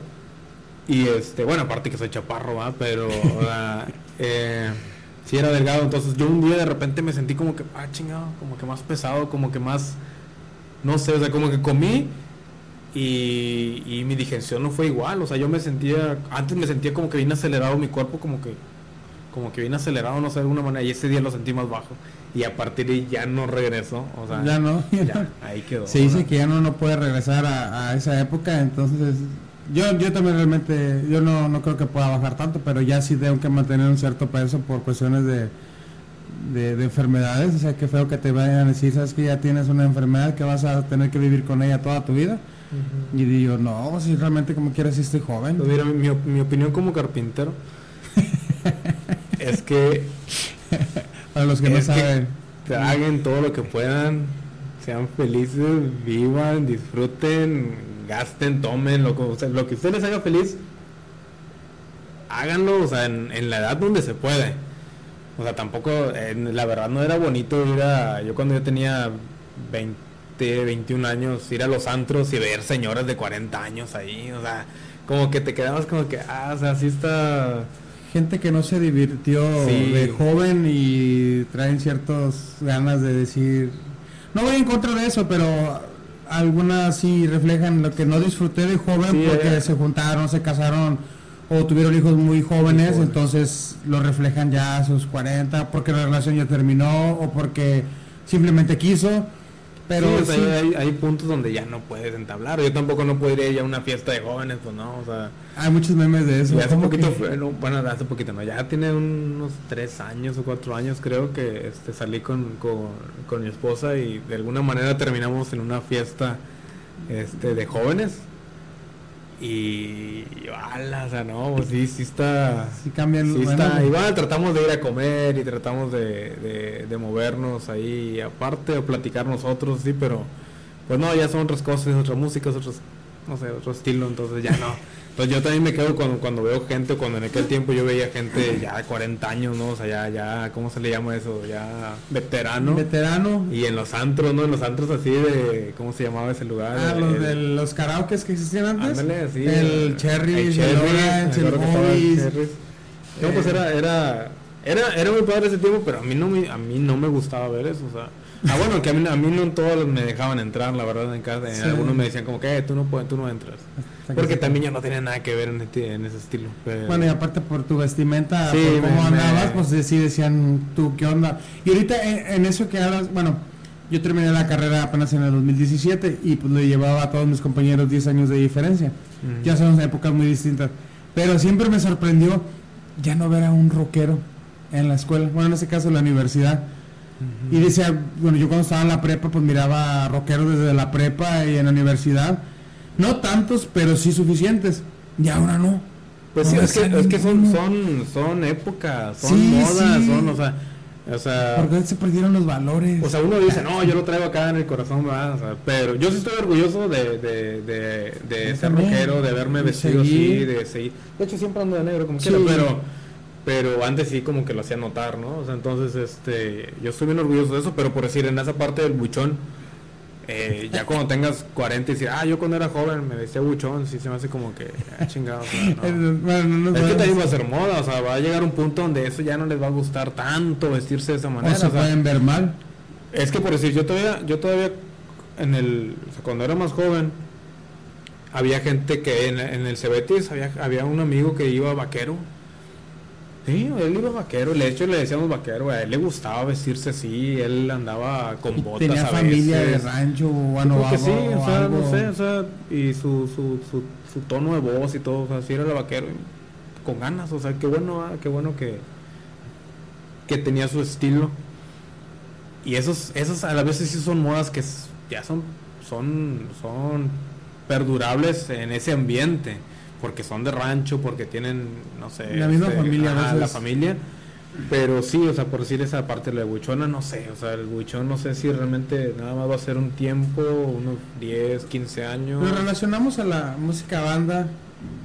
Y este, bueno, aparte que soy chaparro, ¿va? Pero, <laughs> eh, sí era delgado. Entonces yo un día de repente me sentí como que, ah, chingado, como que más pesado, como que más, no sé, o sea, como que comí y, y mi digestión no fue igual. O sea, yo me sentía, antes me sentía como que bien acelerado mi cuerpo, como que, como que bien acelerado, no sé, de alguna manera. Y ese día lo sentí más bajo. Y a partir de ahí ya no regresó. O sea,
Ya no.
ya, ahí quedó.
Se dice que ya no, no puede regresar a, a esa época, entonces yo, yo también realmente, yo no, no creo que pueda bajar tanto, pero ya sí tengo que mantener un cierto peso por cuestiones de, de, de enfermedades, o sea, qué feo que te vayan a decir, sabes que ya tienes una enfermedad que vas a tener que vivir con ella toda tu vida. Y digo, no, si realmente como quieras, si estoy joven.
Mira, mi opinión como carpintero <laughs> es que <laughs>
Para los que no
que-
saben.
traguen todo lo que puedan, sean felices, vivan, disfruten, gasten, tomen, lo que, o sea, lo que ustedes les haga feliz, háganlo, o sea, en, en la edad donde se puede. O sea, tampoco, la verdad no era bonito ir a, yo cuando yo tenía 20, 21 años, ir a los antros y ver señoras de 40 años ahí, o sea, como que te quedabas como que, ah, o sea, sí está,
gente que no se divirtió
Sí.
de joven y traen ciertas ganas de decir, no voy en contra de eso, pero algunas sí reflejan lo que no disfruté de joven
Sí,
porque
eh.
se juntaron, se casaron o tuvieron hijos muy jóvenes,
jóvenes.
entonces lo reflejan ya a sus 40 porque la relación ya terminó o porque simplemente quiso. Pero
Sí,
sí,
hay, hay puntos donde ya no puedes entablar. Yo tampoco no podría ir a una fiesta de jóvenes, pues no, o sea.
hay muchos memes de eso.
Hace
¿cómo
poquito,
que?
fue- no, bueno, hace poquito, no, ya tiene unos tres años o cuatro años creo que este, salí con, con, con mi esposa y de alguna manera terminamos en una fiesta este, de jóvenes. Y, ala, o sea, no, pues sí, sí está...
Sí cambian
Sí
bueno,
está, igual tratamos de ir a comer y tratamos de, de, de movernos ahí aparte o platicar nosotros, sí, pero pues no, ya son otras cosas, otra música, es otros, no sé, otro estilo, entonces ya no. <laughs> Entonces yo también me quedo cuando, cuando veo gente, cuando en aquel tiempo yo veía gente ya de 40 años, ¿no? O sea, ya, ya, ¿cómo se le llama eso? Ya veterano.
veterano.
Y en los antros, ¿no? En los antros así de, ¿cómo se llamaba ese lugar?
Ah,
El-
los
el-
de los karaokes que existían antes.
Ándale.
El Cherry, el.
No, pues
Eh.
era, era, era, era muy padre ese tiempo, pero a mí no me, a mí no me gustaba ver eso, o sea. Ah, bueno, que a mí, a mí no todos me dejaban entrar, la verdad, en casa.
Sí.
Algunos me decían como que "Eh, tú no puedes, tú no entras.
Hasta
Porque también yo no tenía nada que ver en, este- en ese estilo. pero-
Bueno, y aparte por tu vestimenta,
Sí,
por cómo
me-
andabas,
me-
pues sí decían tú qué onda. Y ahorita en, en eso que hablas, bueno, yo terminé la carrera apenas en el 2017 y pues le llevaba a todos mis compañeros 10 años de diferencia. Ya son épocas muy distintas. Pero siempre me sorprendió ya no ver a un rockero en la escuela, bueno, en este caso en la universidad. Y decía, bueno, yo cuando estaba en la prepa, pues miraba rockeros desde la prepa y en la universidad. No tantos, pero sí suficientes. Y ahora no.
Pues sí,
No
es que, es que son, son, son épocas, son
Sí,
modas,
sí.
son, o sea, o sea,
Porque se perdieron los valores.
O sea, uno dice, no, yo lo traigo acá en el corazón, ¿verdad? O sea, pero yo sí estoy orgulloso de, de, de, ser rockero, de
De
vestido así, de seguir. De hecho, siempre ando de negro, como
Sí.
quiera, pero, pero antes sí como que lo hacía notar, ¿no? O sea, entonces, este, yo estoy bien orgulloso de eso, pero por decir, en esa parte del buchón, eh, ya cuando tengas 40 y decir, ah, yo cuando era joven me vestía buchón, sí se me hace como que, ah, chingado, o sea, <laughs> no.
Bueno, no nos
Es que también va a ser moda, o sea, va a llegar un punto donde eso ya no les va a gustar tanto vestirse de esa manera.
o se
o sea,
pueden ver mal.
es que por decir, yo todavía, yo todavía en el, o sea, cuando era más joven, había gente que en, en el Cebetis había, había un amigo que iba vaquero. Sí, él iba vaquero, de hecho le decíamos vaquero, a él le gustaba vestirse así, él andaba con botas
Tenía
a
familia de
veces.
rancho o
sí,
algo-
o sea,
algo.
no sé, o sea, y su, su, su, su tono de voz y todo, o sea, sí era el vaquero, y con ganas, o sea, qué bueno, ah, qué bueno que, que tenía su estilo. Y esos, esos a la vez sí son modas que ya son, son, son perdurables en ese ambiente, porque son de rancho, porque tienen, no sé,
La misma familia, a
ajá, la familia. Pero sí, o sea, por decir esa parte de la buchona, no sé, o sea, el buchón no sé si realmente nada más va a ser un tiempo, unos 10, 15 años.
Lo relacionamos a la música banda.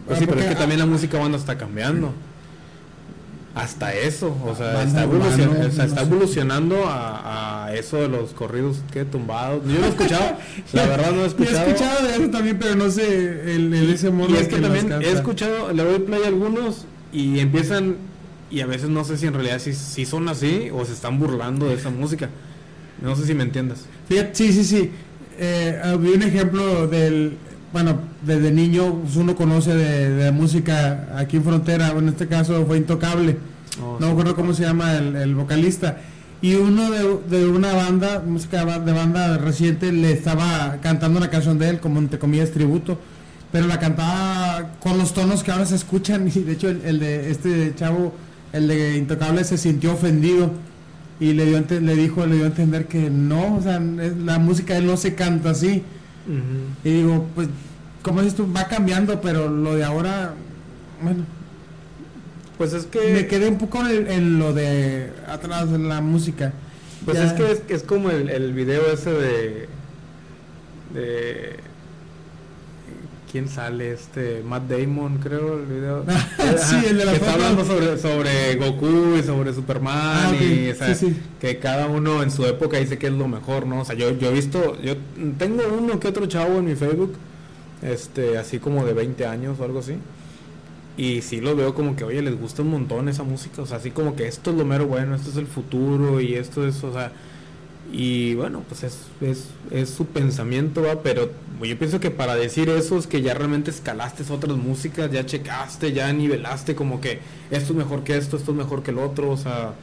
Pues sí, pero es que también la música banda está cambiando. Hasta eso, o sea,
Banda
está,
urbano,
evolucion- o sea, está evolucionando a, a eso de los corridos que tumbados. Yo no he escuchado, la verdad no he <laughs>
Yo
escuchado.
he escuchado de eso también, pero no sé el, el ese modo
Y es que también he escuchado, le doy play a algunos y empiezan, y a veces no sé si en realidad si, si son así o se están burlando de esa música. No sé si me entiendas.
Fíjate, sí, sí, sí. Eh, había un ejemplo del, bueno, desde niño uno conoce de, de música aquí en Frontera, en este caso fue Intocable,
Oh,
no
sí.
me acuerdo cómo se llama el, el vocalista, y uno de, de una banda, música de ba- de banda reciente, le estaba cantando una canción de él, como entre comillas tributo, pero la cantaba con los tonos que ahora se escuchan, <laughs> y de hecho el, el de este chavo, el de Intocable, se sintió ofendido. Y le dio le dijo le dio a entender que no o sea la música de él no se canta así. Y digo pues como dices tú va cambiando pero lo de ahora bueno
Pues es que...
me quedé un poco en, el- en lo de atrás de la música
Pues
Ya-
es que es, es como el, el video ese de. de. ¿Quién sale? Este. Matt Damon, creo, el video. <laughs>
Sí, el de la
Que está hablando sobre, sobre Goku y sobre Superman.
Ah,
y, o sea,
Sí, sí.
que cada uno en su época dice que es lo mejor, ¿no? O sea, yo, yo he visto. Yo tengo uno que otro chavo en mi Facebook. Este, así como de 20 años o algo así. Y sí lo veo como que, oye, les gusta un montón esa música, o sea, así como que esto es lo mero bueno, esto es el futuro y esto es, o sea, y bueno, pues es, es, es su pensamiento, ¿va? pero yo pienso que para decir eso es que ya realmente escalaste otras músicas, ya checaste, ya nivelaste como que esto es mejor que esto, esto es mejor que el otro, o sea,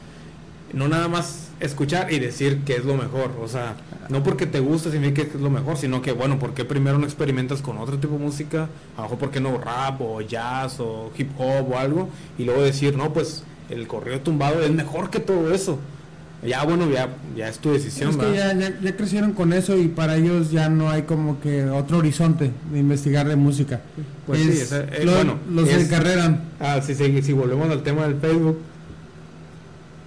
no nada más escuchar y decir que es lo mejor, o sea, no porque te gusta significa que es lo mejor, sino que bueno, ¿por qué primero no experimentas con otro tipo de música? A lo mejor, ¿por qué no rap o jazz o hip hop o algo? Y luego decir, no, pues el correo tumbado es mejor que todo eso. Ya, bueno, ya, ya es tu decisión.
Es que ya, ya, crecieron con eso y para ellos ya no hay como que otro horizonte de investigar de música.
Pues sí, eh,
bueno, los de carrera.
Ah, si, si, si volvemos al tema del Facebook,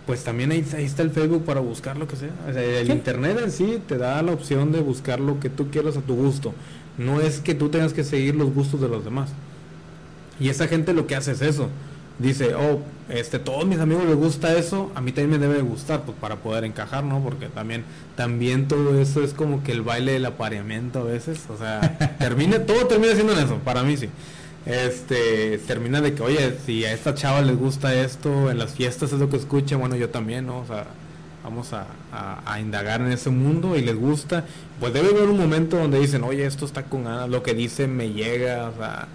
pues también ahí, está el Facebook para buscar lo que sea. el Internet en sí te da la opción de buscar lo que tú quieras a tu gusto. No es que tú tengas que seguir los gustos de los demás. Y esa gente lo que hace es eso. Dice, oh, este, todos mis amigos les gusta eso, a mí también me debe gustar, pues para poder encajar, ¿no? Porque también, también todo eso es como que el baile del apareamiento a veces, o sea, <laughs> termina, todo termina siendo en eso, para mí sí este termina de que oye si a esta chava les gusta esto en las fiestas es lo que escucha bueno yo también no o sea vamos a, a, indagar en ese mundo y les gusta pues debe haber un momento donde dicen oye esto está con ganas lo que dice me llega o sea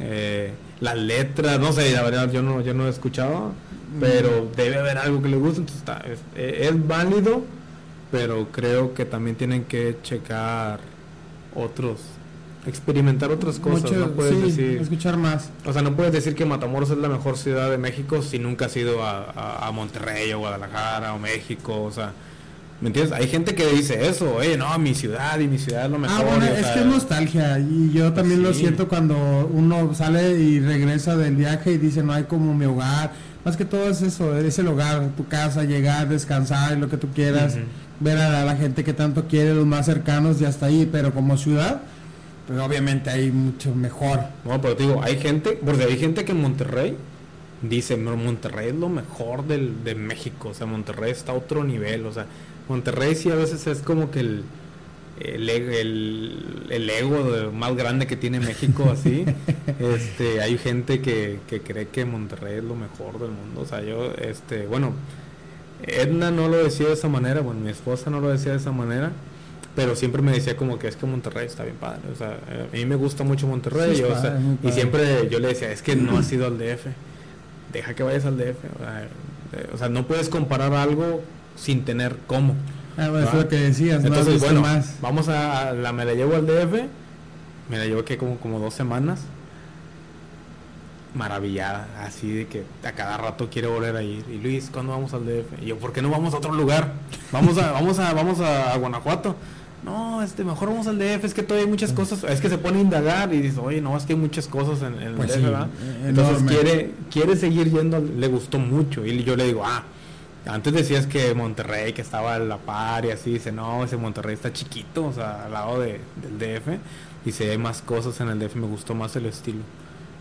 eh, las letras no sé la verdad yo no yo no he escuchado pero mm. debe haber algo que les guste entonces está, es, es válido pero creo que también tienen que checar otros experimentar otras cosas, no puedes decir,
escuchar más.
O sea, no puedes decir que Matamoros es la mejor ciudad de México si nunca has ido a, Monterrey o Guadalajara o México, o sea, ¿me entiendes? Hay gente que dice eso, oye, no, mi ciudad y mi ciudad es lo mejor.
Ah, bueno, es que es nostalgia y yo también lo siento cuando uno sale y regresa del viaje y dice, no hay como mi hogar. Más que todo es eso, es el hogar, tu casa, llegar, descansar, lo que tú quieras, ver a la gente que tanto quiere, los más cercanos y hasta ahí, pero como ciudad pues obviamente hay mucho mejor.
No, pero digo, hay gente, porque hay gente que en Monterrey dice, Monterrey es lo mejor del, de México, o sea, Monterrey está a otro nivel, o sea, Monterrey sí a veces es como que el, el, el, ego más grande que tiene México, así. <laughs> este, hay gente que, que cree que Monterrey es lo mejor del mundo, o sea, yo, este, bueno, Edna no lo decía de esa manera, bueno, mi esposa no lo decía de esa manera pero siempre me decía como que es que Monterrey está bien padre, o sea, a mí me gusta mucho Monterrey, y siempre yo le decía, es que no has <clears throat> ido al DF, deja que vayas al DF, o sea, no puedes comparar algo sin tener cómo.
Ah, bueno, es lo que decías,
Entonces, bueno, vamos a, la, me la llevo al DF, me la llevo que como, como dos semanas, maravillada, así de que a cada rato quiere volver a ir. Y Luis, ¿cuándo vamos al DF? Y yo, ¿por qué no vamos a otro lugar? Vamos a, vamos a, vamos a Guanajuato no, este, mejor vamos al DF, es que todavía hay muchas cosas, es que se pone a indagar y dice, oye, no, es que hay muchas cosas en, el pues DF, ¿verdad? Eh, Entonces quiere, quiere seguir yendo, le gustó mucho, y yo le digo, ah, antes decías que Monterrey, que estaba a la par y así, dice, no, ese Monterrey está chiquito, o sea, al lado de, del DF, y si hay más cosas en el DF, me gustó más el estilo.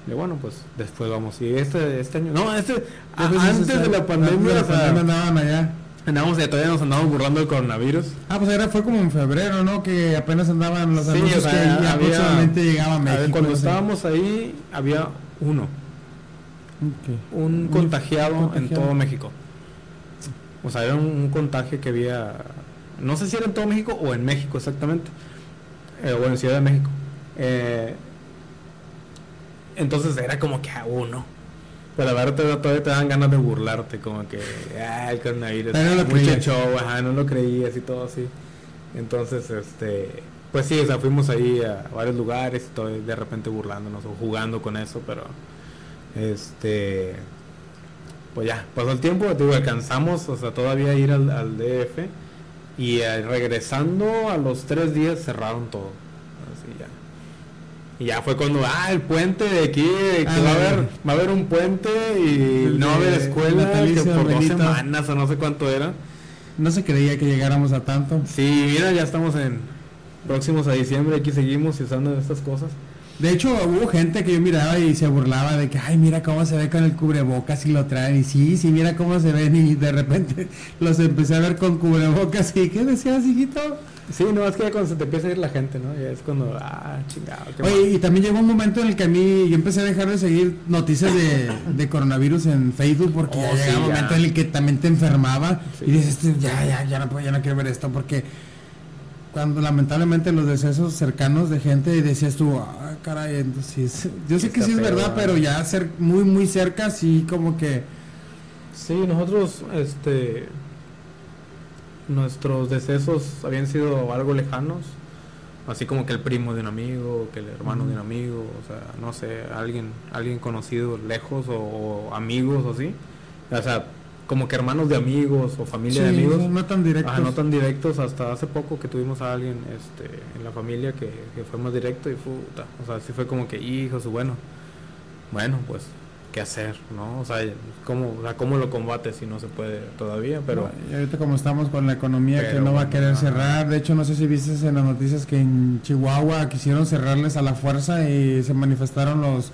Y bueno, pues después vamos, y este, este año, no, este, antes de la pandemia,
andaban allá.
Andamos, todavía nos andamos burlando del coronavirus.
Ah, pues era, fue como en febrero, ¿no? Que apenas andaban los anuncios que ya aproximadamente llegaba a México.
cuando estábamos ahí, había uno. Un, contagiado, en todo México. O sea, era un, contagio que había... No sé si era en todo México o en México exactamente. Eh, o en Ciudad de México. Eh, entonces era como que a uno pero la verdad todavía te dan ganas de burlarte, como que, ah, el coronavirus, no mucho show, ajá, no lo creías y todo así. Entonces, este, pues sí, o sea, fuimos ahí a varios lugares y todo, de repente burlándonos o jugando con eso, pero, este, pues ya, pasó el tiempo, digo, alcanzamos, o sea, todavía ir al, al DF y eh, regresando a los tres días cerraron todo. Y ya fue cuando, ah, el puente de aquí, que ah, va, a haber, va a haber un puente y no va a haber escuela que por dos semanas o no sé cuánto era.
No se creía que llegáramos a tanto.
Sí, mira, ya estamos en próximos a diciembre, aquí seguimos usando estas cosas.
De hecho, hubo gente que yo miraba y se burlaba de que, ay, mira cómo se ve con el cubrebocas y lo traen. Y sí, sí, mira cómo se ven. Y de repente <laughs> los empecé a ver con cubrebocas. ¿Y qué decías, hijito?
Sí, no, es que ya cuando se te empieza a ir la gente, ¿no? Ya es cuando, ah, chingado.
Oye, y también llegó un momento en el que a mí yo empecé a dejar de seguir noticias de, de coronavirus en Facebook porque
Oh,
ya llegaba un momento en el que también te enfermaba
Sí.
y dices, "Este, ya, ya, ya no puedo, ya no quiero ver esto porque cuando lamentablemente los decesos cercanos de gente y decías tú, ah, caray, entonces, yo sé que sí es verdad, pero ya ser muy, muy cerca, sí, como que,
Sí, nosotros, este, nuestros decesos habían sido algo lejanos, así como que el primo de un amigo, que el hermano de un amigo, o sea, no sé, alguien, alguien conocido lejos o, o amigos o así, o sea, como que hermanos de amigos o familia de amigos,
no tan directos.
Ajá, no tan directos, hasta hace poco que tuvimos a alguien, este, en la familia que, que fue más directo y puta, o sea, sí fue como que, hijos, bueno, bueno, pues, ¿qué hacer, no? O sea, ¿cómo, o sea, ¿cómo lo combates si no se puede todavía? Pero...
Y ahorita como estamos con la economía que no va a querer
ajá.
cerrar, de hecho no sé si viste en las noticias que en Chihuahua quisieron cerrarles a la fuerza y se manifestaron los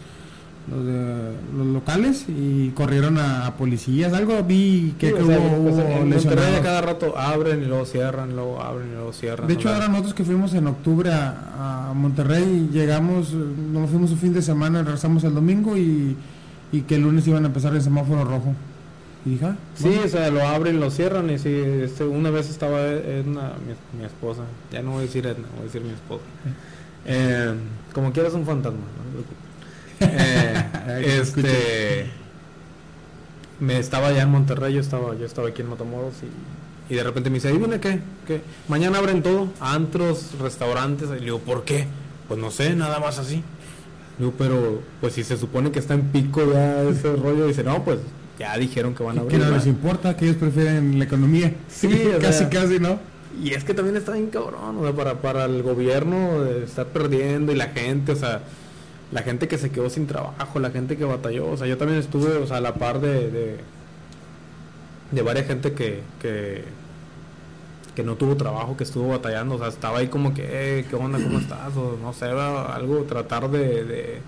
los, de- los locales y corrieron a, a policías, algo vi que,
Sí,
que
o sea,
hubo,
pues, en Monterrey
lesionados.
a cada rato abren y luego cierran, luego abren y luego cierran.
De hecho, ahora nosotros que fuimos en octubre a, a Monterrey, llegamos, nos fuimos un fin de semana, regresamos el domingo y, y que el lunes iban a empezar el semáforo rojo. Y dije, ah,
Sí, o sea, lo abren, lo cierran y sí, este, una vez estaba Edna, mi, mi esposa, ya no voy a decir Edna, voy a decir mi esposa. Eh, como quieras un fantasma, no. Eh, <laughs>
que
este, me estaba allá en Monterrey, yo estaba, yo estaba aquí en Matamoros y, y de repente me dice, ¿y viene qué? ¿Qué? Mañana abren todo, antros, restaurantes, y le digo, ¿por qué? Pues no sé, nada más así. Digo, pero pues si se supone que está en pico ya ese <laughs> rollo, dice, no, pues ya dijeron que van a
que
abrir.
no
¿verdad?".
les importa, que ellos prefieren la economía.
Sí, <laughs>
casi,
sea,
casi, ¿no?
Y es que también está bien cabrón, o sea, para, para el gobierno de estar perdiendo y la gente, o sea, la gente que se quedó sin trabajo, la gente que batalló, o sea, yo también estuve, o sea, a la par de, de, varias gente que, que, que no tuvo trabajo, que estuvo batallando, o sea, estaba ahí como que, eh, ¿qué onda, cómo estás? O no sé, algo, tratar de, de,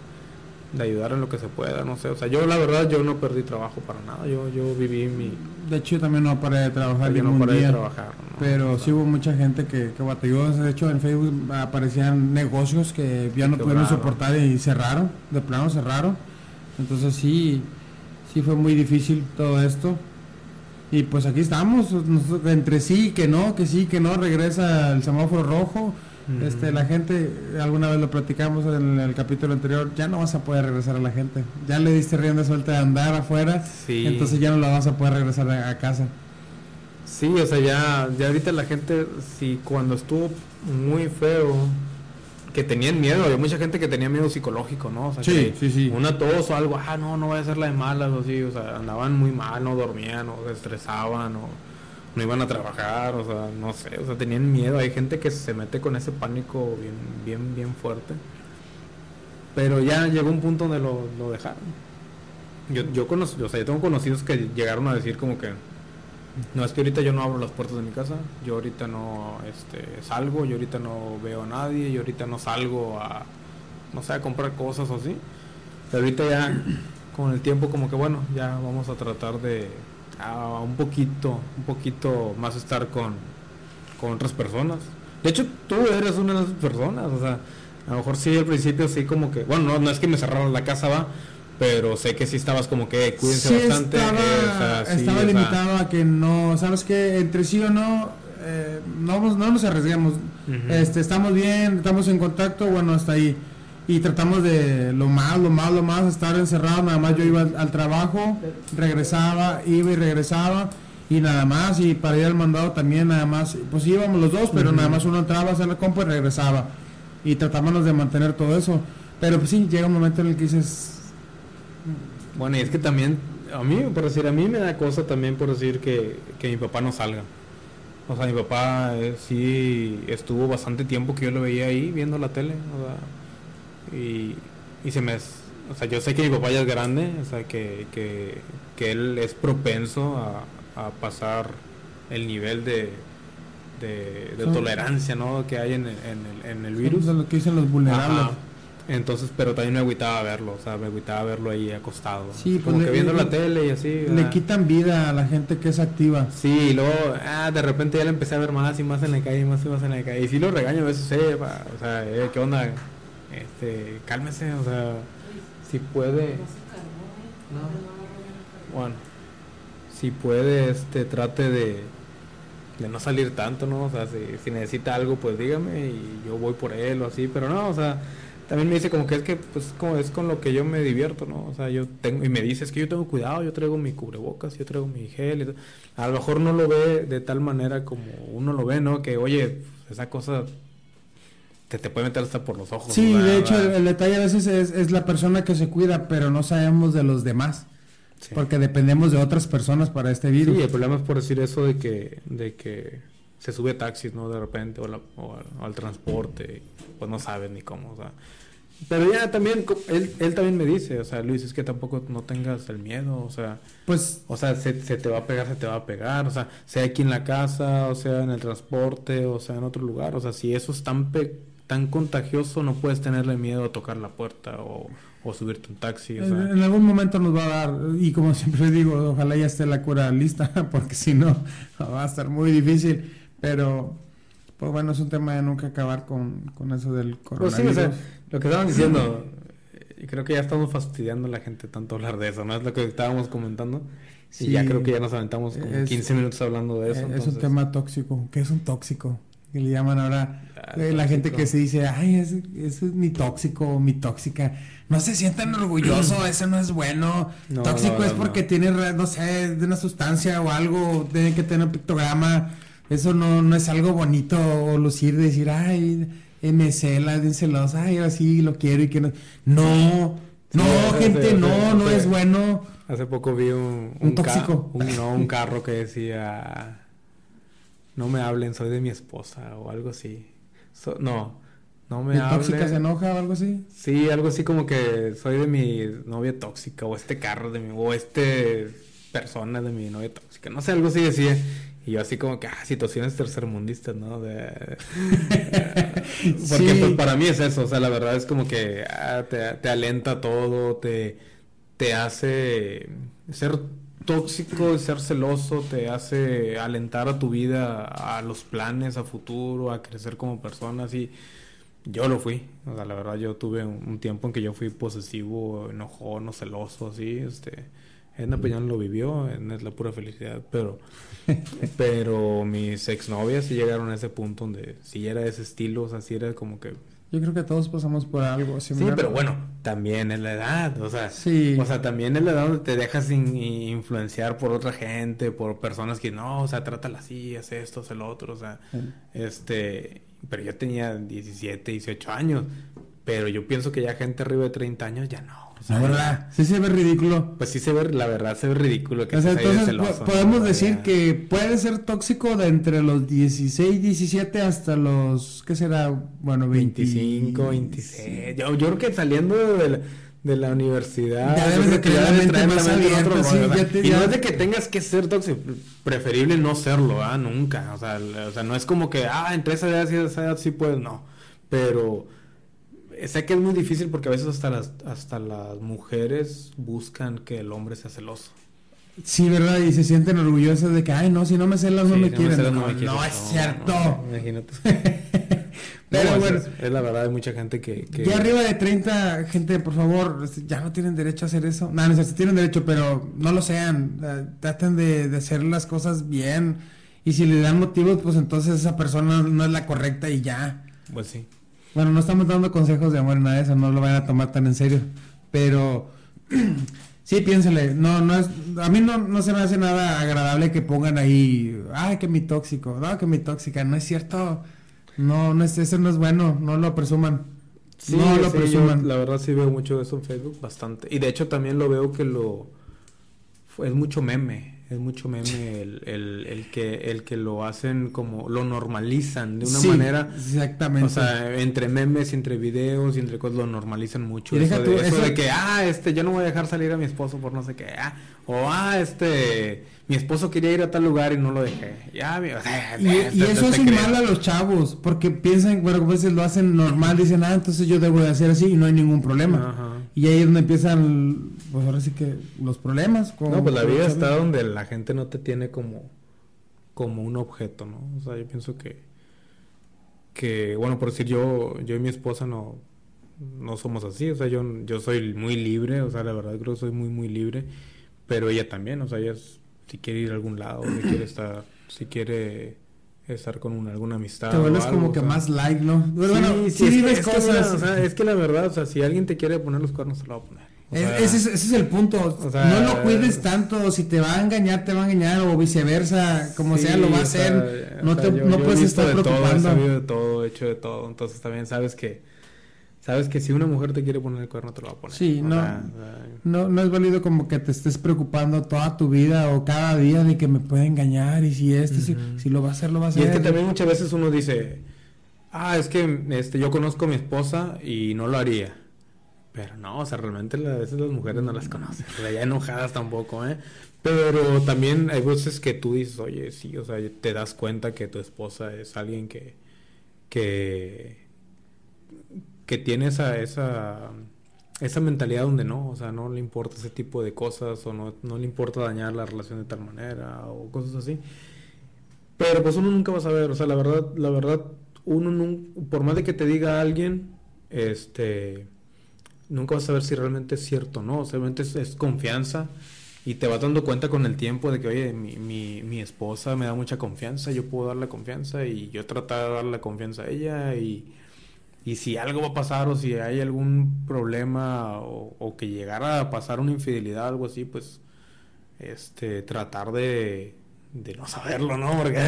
de ayudar en lo que se pueda, no sé, o sea, yo la verdad, yo no perdí trabajo para nada, yo, yo viví mi...
De hecho, yo también no paré de trabajar
yo no paré de
día.
trabajar. ¿no?
Pero
O sea,
sí hubo mucha gente que, que batalló. De hecho, en Facebook aparecían negocios que ya no pudieron soportar y cerraron. De plano cerraron. Entonces sí, sí fue muy difícil todo esto. Y pues aquí estamos, entre sí, que no, que sí, que no, regresa el semáforo rojo. Este, la gente, alguna vez lo platicamos en el capítulo anterior, ya no vas a poder regresar a la gente. Ya le diste rienda suelta de andar afuera,
Sí.
entonces ya no la vas a poder regresar a, a casa.
Sí, o sea, ya, ya ahorita la gente, si cuando estuvo muy feo, que tenían miedo, había mucha gente que tenía miedo psicológico, ¿no? O sea,
Sí,
que
sí, sí.
Una tos o algo, ah, no, no voy a hacer la de malas o así, o sea, andaban muy mal, no dormían, o se estresaban, o no iban a trabajar, o sea, no sé, o sea, tenían miedo. Hay gente que se mete con ese pánico bien, bien, bien fuerte. Pero ya llegó un punto donde lo, lo dejaron. Yo, yo conocí, o sea, yo tengo conocidos que llegaron a decir como que, no, es que ahorita yo no abro las puertas de mi casa, yo ahorita no este, salgo, yo ahorita no veo a nadie, yo ahorita no salgo a, no sé, a comprar cosas o así. Pero ahorita ya, con el tiempo como que bueno, ya vamos a tratar de a un poquito, un poquito más estar con, con otras personas. De hecho, tú eres una de esas personas, o sea, a lo mejor sí al principio sí como que, bueno, no, no es que me cerraran la casa, va, pero sé que sí estabas como que cuídense
Sí
bastante.
estaba,
eh, o sea, sí,
estaba
o sea,
limitado a que no, ¿sabes qué? Entre sí o no, eh, no, no nos arriesguemos. Este, estamos bien, estamos en contacto, bueno, hasta ahí. Y tratamos de lo más, lo más, lo más, estar encerrado. Nada más yo iba al, al trabajo, regresaba, iba y regresaba. Y nada más, y para ir al mandado también, nada más, pues íbamos los dos, pero nada más uno entraba a hacer la compra y regresaba. Y tratábamos de mantener todo eso. Pero pues sí, llega un momento en el que dices,
Bueno, y es que también, a mí, por decir, a mí me da cosa también por decir que, que mi papá no salga. O sea, mi papá eh, sí estuvo bastante tiempo que yo lo veía ahí viendo la tele. O sea, y, y se me... O sea, yo sé que mi papá ya es grande, o sea, que, que, que él es propenso a, a pasar el nivel de, de, de tolerancia, ¿no? Que hay en, el- en el, en el virus.
Son lo que dicen los vulnerables.
Ajá. Entonces, pero también me agüitaba verlo, o sea, me agüitaba verlo ahí acostado.
Sí, pues
como
le-
que viendo
le-
la tele y así.
Le
¿verdad?
quitan vida a la gente que es activa.
Sí, y luego, ah, de repente ya le empecé a ver más y más en la calle, más y más en la calle. Y sí lo regaño a veces, eh, pa, o sea, eh, ¿qué onda? Este, cálmese, o sea, si puede, bueno, si puede, este, trate de, de no salir tanto, ¿no? O sea, si, si necesita algo, pues dígame y yo voy por él o así, pero no, o sea, también me dice como que es que, pues, como es con lo que yo me divierto, ¿no? O sea, yo tengo, y me dice, es que yo tengo cuidado, yo traigo mi cubrebocas, yo traigo mi gel, y a lo mejor no lo ve de tal manera como uno lo ve, ¿no? Que, oye, esa cosa te, te puede meter hasta por los ojos.
Sí,
¿verdad?
de hecho el, el detalle a veces es, es la persona que se cuida, pero no sabemos de los demás,
Sí.
porque dependemos de otras personas para este virus.
Sí, el problema es por decir eso de que, de que se sube taxis, ¿no? De repente, o, la- o al, o al transporte, pues no saben ni cómo, o sea. Pero ya también, él, él también me dice, o sea, Luis, es que tampoco no tengas el miedo, o sea,
Pues
o sea, se, se te va a pegar, se te va a pegar, o sea, sea aquí en la casa, o sea, en el transporte, o sea, en otro lugar, o sea, si eso es tan, pe- tan contagioso, no puedes tenerle miedo a tocar la puerta o, o subirte un taxi, o
en,
sea.
en algún momento nos va a dar, y como <laughs> siempre digo, ojalá ya esté la cura lista, <laughs> porque si no <laughs> va a estar muy difícil, pero pues bueno, es un tema de nunca acabar con, con eso del
Pues sí,
coronavirus.
o sea, lo que estaban diciendo, eh, creo que ya estamos fastidiando a la gente tanto hablar de eso, ¿no? Es lo que estábamos comentando.
Sí.
Y ya creo que ya nos aventamos como
Es-
15 minutos hablando de eso.
Eh, es un tema tóxico. ¿Qué es un tóxico? Que le llaman ahora
Ah,
eh, la gente que se dice, ay, ese es mi tóxico o mi tóxica. No se sientan orgullosos, <clears throat> eso no es bueno.
No,
tóxico
no,
es porque
no.
tiene, no sé, de una sustancia o algo, tiene que tener un pictograma. Eso no, no es algo bonito o lucir, decir, ay, cela, bien celosa, ay, así lo quiero y que no. No, no,
Sí,
gente,
sí,
no, no es bueno.
Hace poco vi un,
Un tóxico.
un- no, un carro que decía, no me hablen, soy de mi esposa o algo así. So- no, no me
¿Y tóxica se
hablen.
enoja o algo así?
Sí, algo así como que soy de mi novia tóxica o este carro de mi o este persona de mi novia tóxica. No sé, algo así decía. Y yo así como que, ah, situaciones tercermundistas, ¿no? De... <laughs> Porque
Sí.
pues para mí es eso, o sea, la verdad es como que ah, te, te alenta todo, te, te hace ser tóxico, ser celoso, te hace alentar a tu vida, a los planes, a futuro, a crecer como persona, así. Yo lo fui, o sea, la verdad yo tuve un, tiempo en que yo fui posesivo, enojón, celoso, así, este... Edna Peñón lo vivió, Edna es la pura felicidad, pero... <laughs> pero mis exnovias sí llegaron a ese punto donde si era ese estilo, o sea, sí era como que...
Yo creo que todos pasamos por algo
Sí,
similar.
pero bueno, también es la edad, o sea...
Sí.
O sea, también es la edad donde te dejas in- influenciar por otra gente, por personas que no, o sea, trátala así, haz esto, haz el otro, o sea,
Sí.
este, pero yo tenía 17, 18 años, pero yo pienso que ya gente arriba de 30 años ya no. O sea,
La verdad, sí se ve ridículo.
Pues sí se ve, la verdad se ve ridículo que
O sea, entonces
celoso,
podemos
¿no?
decir que puede ser tóxico de entre los 16, 17 hasta los, ¿qué será? Bueno, 20
25, 26. Yo, yo creo que saliendo de la, de la universidad.
Ya debes de la mente más
otro
abierta, sí,
rollo, o sea,
ya te-
Y no es de que tengas que ser tóxico, preferible no serlo, ¿ah? Nunca. O sea, o sea, no es como que, ah, entre esa edad y esa edad sí puedes, no. Pero sé que es muy difícil porque a veces hasta las, hasta las mujeres buscan que el hombre sea celoso.
Sí, ¿verdad? Y se sienten orgullosos de que, ay, no, si no me celas no
Sí,
me
si
quieren.
celas,
no,
me quieres.
no es
No,
cierto.
no, imagínate. <laughs>
Pero
No,
bueno,
es, es la verdad, hay mucha gente que... que...
ya arriba de 30, gente, por favor, este, ya no tienen derecho a hacer eso. No, no sé, sí tienen derecho, pero no lo sean. Eh, traten de, de hacer las cosas bien. Y si le dan motivos, pues entonces esa persona no es la correcta y ya.
Pues sí.
Bueno, no estamos dando consejos de amor en nada de eso, no lo vayan a tomar tan en serio. Pero <clears throat> sí, piénsele, no, no es, a mí no, no se me hace nada agradable que pongan ahí, ay, que mi tóxico, no, que mi tóxica, no es cierto, no, no es, eso no es bueno, no lo presuman.
Sí,
no lo
sí,
presuman.
yo la verdad sí veo mucho de eso en Facebook, bastante. Y de hecho también lo veo que lo... Es mucho meme. Es mucho meme el, el, el, que el que lo hacen como lo normalizan de una
Sí,
manera.
Exactamente.
o sea entre memes entre videos y entre cosas lo normalizan mucho.
Y tú,
eso- de que ah este yo no voy a dejar salir a mi esposo por no sé qué ah, o ah este mi esposo quería ir a tal lugar y no lo dejé ya mi- o <laughs> sea,
Y, y eso hace mal a los chavos, porque piensan, bueno, a veces lo hacen normal, dicen, ah, entonces yo debo de hacer así y no hay ningún problema.
Ajá.
Y ahí es donde empiezan, pues ahora sí que los problemas. con-
No, pues la vida está donde la gente no te tiene como, como un objeto, ¿no? O sea, yo pienso que, que bueno, por decir yo, yo y mi esposa no, no somos así, o sea, yo, yo soy muy libre, o sea, la verdad creo que soy muy, muy libre, pero ella también, o sea, ella es- si quiere ir a algún lado, si quiere estar, si quiere estar con una, alguna amistad.
Te vuelves como
o
que
sea.
más like, ¿no? Bueno,
Sí,
bueno,
sí,
sí
es que-
vives
es que
cosas.
o sea, es que la verdad, o sea, si alguien te quiere poner los cuernos, te lo va a poner. O sea,
ese, es, ese es el punto.
o sea,
no lo cuides tanto. Si te va a engañar, te va a engañar. O viceversa. Como
Sí,
sea, lo va a
sea,
hacer.
o
no
sea,
te,
yo-
no
yo
puedes estar
de todo, he
preocupando.
sabido de todo, he hecho de todo. Entonces también sabes que sabes que si una mujer te quiere poner el cuerno te lo va a poner.
Sí, no.
sea,
No, no es válido como que te estés preocupando toda tu vida o cada día de que me puede engañar y si este, si- lo va a hacer, lo va a
y
hacer.
es que también muchas veces uno dice, ah, es que este yo conozco a mi esposa y no lo haría. Pero no, o sea, realmente a veces las mujeres no las conocen. O sea, ya enojadas tampoco, ¿eh? Pero también hay veces que tú dices, oye, sí, o sea, te das cuenta que tu esposa es alguien que, que, que tiene esa, esa, esa mentalidad donde no, o sea, no le importa ese tipo de cosas o no, no le importa dañar la relación de tal manera o cosas así. Pero pues uno nunca va a saber, o sea, la verdad, la verdad, uno por más de que te diga alguien, este, nunca vas a saber si realmente es cierto o no, simplemente es, es confianza y te vas dando cuenta con el tiempo de que, oye, mi, mi, mi esposa me da mucha confianza, yo puedo darle confianza y yo tratar de darle confianza a ella y, y si algo va a pasar o si hay algún problema o, o que llegara a pasar una infidelidad, algo así, pues, este, tratar de, de no saberlo, ¿no? Porque,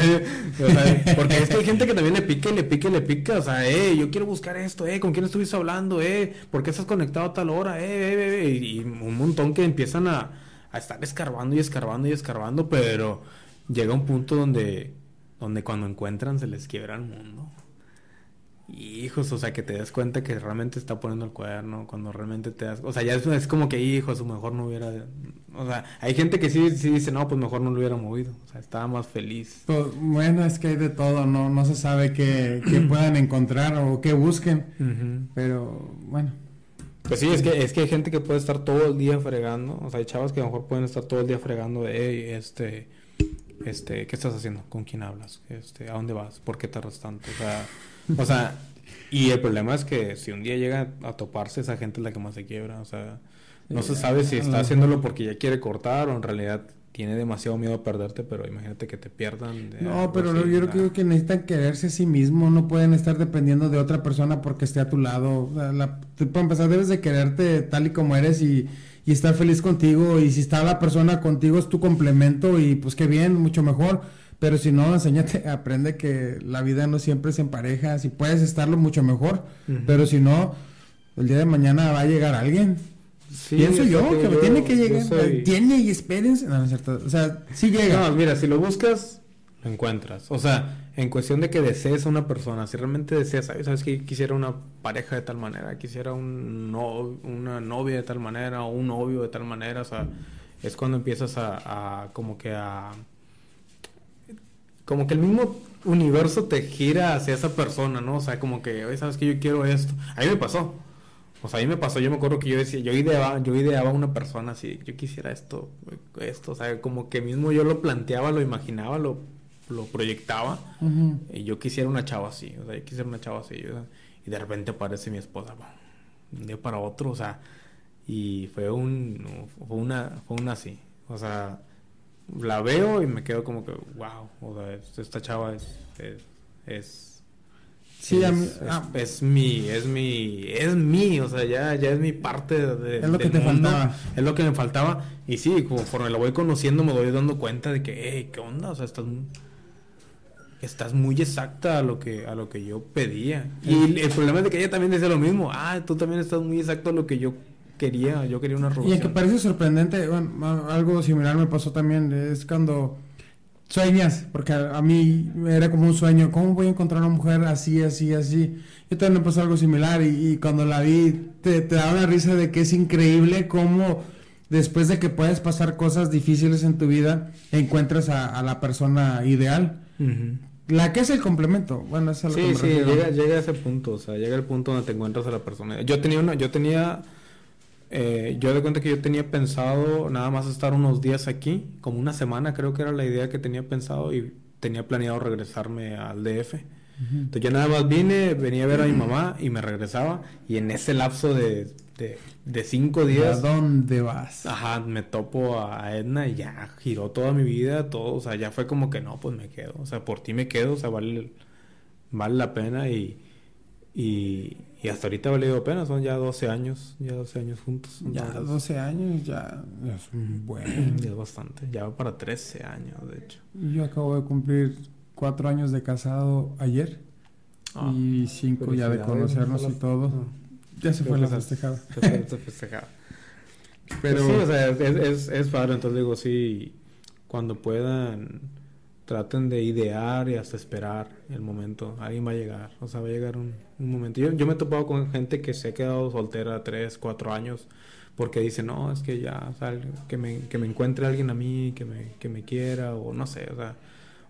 o porque es que hay gente que también le pica y le pica y le pica, o sea, eh, yo quiero buscar esto, eh, ¿con quién estuviste hablando, eh? ¿Por qué estás conectado a tal hora, eh, eh, eh, Y, y un montón que empiezan a, a estar escarbando y escarbando y escarbando, pero llega un punto donde, donde cuando encuentran se les quiebra el mundo. Hijos, o sea, que te das cuenta que realmente está poniendo el cuerno, cuando realmente te das... O sea, ya es, es como que, hijos, mejor no hubiera... O sea, hay gente que sí, sí dice, no, pues mejor no lo hubiera movido. O sea, estaba más feliz.
Pues, bueno, es que hay de todo, no, no se sabe qué, qué <clears throat> puedan encontrar o qué busquen. Pero bueno,
Pues sí, es que, es que hay gente que puede estar todo el día fregando. O sea, hay chavas que a lo mejor pueden estar todo el día fregando de, hey, este, este, ¿qué estás haciendo? ¿Con quién hablas? Este, ¿a dónde vas? ¿Por qué tardas tanto? O sea, o sea, y el problema es que si un día llega a toparse, esa gente es la que más se quiebra. O sea, no se sabe si está
lo
haciéndolo porque ya quiere cortar o en realidad tiene demasiado miedo a perderte, pero imagínate que te pierdan. de
no, pero
así,
yo creo que necesitan quererse a sí mismo, no pueden estar dependiendo de otra persona porque esté a tu lado. O sea, la- para empezar, debes de quererte tal y como eres y, y estar feliz contigo. Y si está la persona contigo, es tu complemento y pues qué bien, mucho mejor. Pero si no, enséñate, <laughs> aprende que la vida no siempre es en pareja. Si puedes estarlo, mucho mejor. Pero si no, el día de mañana va a llegar alguien.
Sí,
Pienso yo que
yo-
tiene que llegar.
soy-
Tiene y espérense. No, no es cierto. O sea, sí llega.
No, mira, si lo buscas, lo encuentras. O sea, en cuestión de que desees a una persona, si realmente deseas, ¿sabes? ¿Sabes que quisiera una pareja de tal manera? Quisiera un no- una novia de tal manera o un novio de tal manera. O sea, es cuando empiezas a, a como que a... Como que el mismo universo te gira hacia esa persona, ¿no? O sea, como que, oye, ¿sabes que Yo quiero esto. A mí me pasó. O sea, a mí me pasó, yo me acuerdo que yo decía, yo ideaba, yo ideaba una persona así, yo quisiera esto, esto, o sea, como que mismo yo lo planteaba, lo imaginaba, lo, lo proyectaba, y yo quisiera una chava así, o sea, yo quisiera una chava así, y de repente aparece mi esposa, de un día para otro, o sea, y fue un, fue una, fue una así, o sea, la veo y me quedo como que, wow, o sea, es- esta chava es, es, es
Sí, a
es,
mí- ah.
es mi, es mi, es mi, o sea, ya, ya es mi parte de,
Es lo que te
mundo,
faltaba.
Es lo que me faltaba. Y sí, conforme lo voy conociendo me doy dando cuenta de que, hey, ¿qué onda? O sea, estás, estás muy exacta a lo que, a lo que yo pedía. Y el, problema es de que ella también dice lo mismo. Ah, tú también estás muy exacto a lo que yo quería, yo quería una
Y
relación.
el que parece sorprendente, bueno, a- algo similar me pasó también, es cuando sueñas, porque a, a mí era como un sueño, ¿cómo voy a encontrar una mujer así, así, así? Yo también me pasó algo similar y, y cuando la vi te, te da una risa de que es increíble cómo después de que puedes pasar cosas difíciles en tu vida, encuentras a, a la persona ideal. La que es el complemento, bueno, es a lo que
Sí,
me
sí,
refiero.
llega, llega a ese punto, o sea, llega el punto donde te encuentras a la persona. Yo tenía una, yo tenía, eh, yo de cuenta que yo tenía pensado nada más estar unos días aquí, como una semana creo que era la idea que tenía pensado y tenía planeado regresarme al DF. Entonces yo nada más vine, venía a ver a mi mamá y me regresaba y en ese lapso de, de, de cinco
¿A
días,
dónde vas?
ajá, me topo a Edna y ya giró toda mi vida, todo, o sea, ya fue como que no, pues me quedo, o sea, por ti me quedo, o sea, vale, vale la pena y, y, y hasta ahorita ha valido pena, son ya 12 años, ya 12 años juntos.
Ya
entonces,
12 años, ya es un buen. <clears throat>
ya es bastante, ya va para 13 años, de hecho.
Yo acabo de cumplir cuatro años de casado ayer
Ah,
y cinco ya de conocernos y todo.
Ah.
Ya se
Creo
fue la festejada.
se fue- se festejaba. <laughs>
Pero
Pero sí, o sea, es, es, es padre, entonces digo, sí, cuando puedan, traten de idear y hasta esperar el momento, alguien va a llegar, o sea, va a llegar un, un momento. Yo, yo me he topado con gente que se ha quedado soltera tres, cuatro años, porque dice, no, es que ya, o que me, que me encuentre alguien a mí, que me, que me quiera, o no sé, o sea,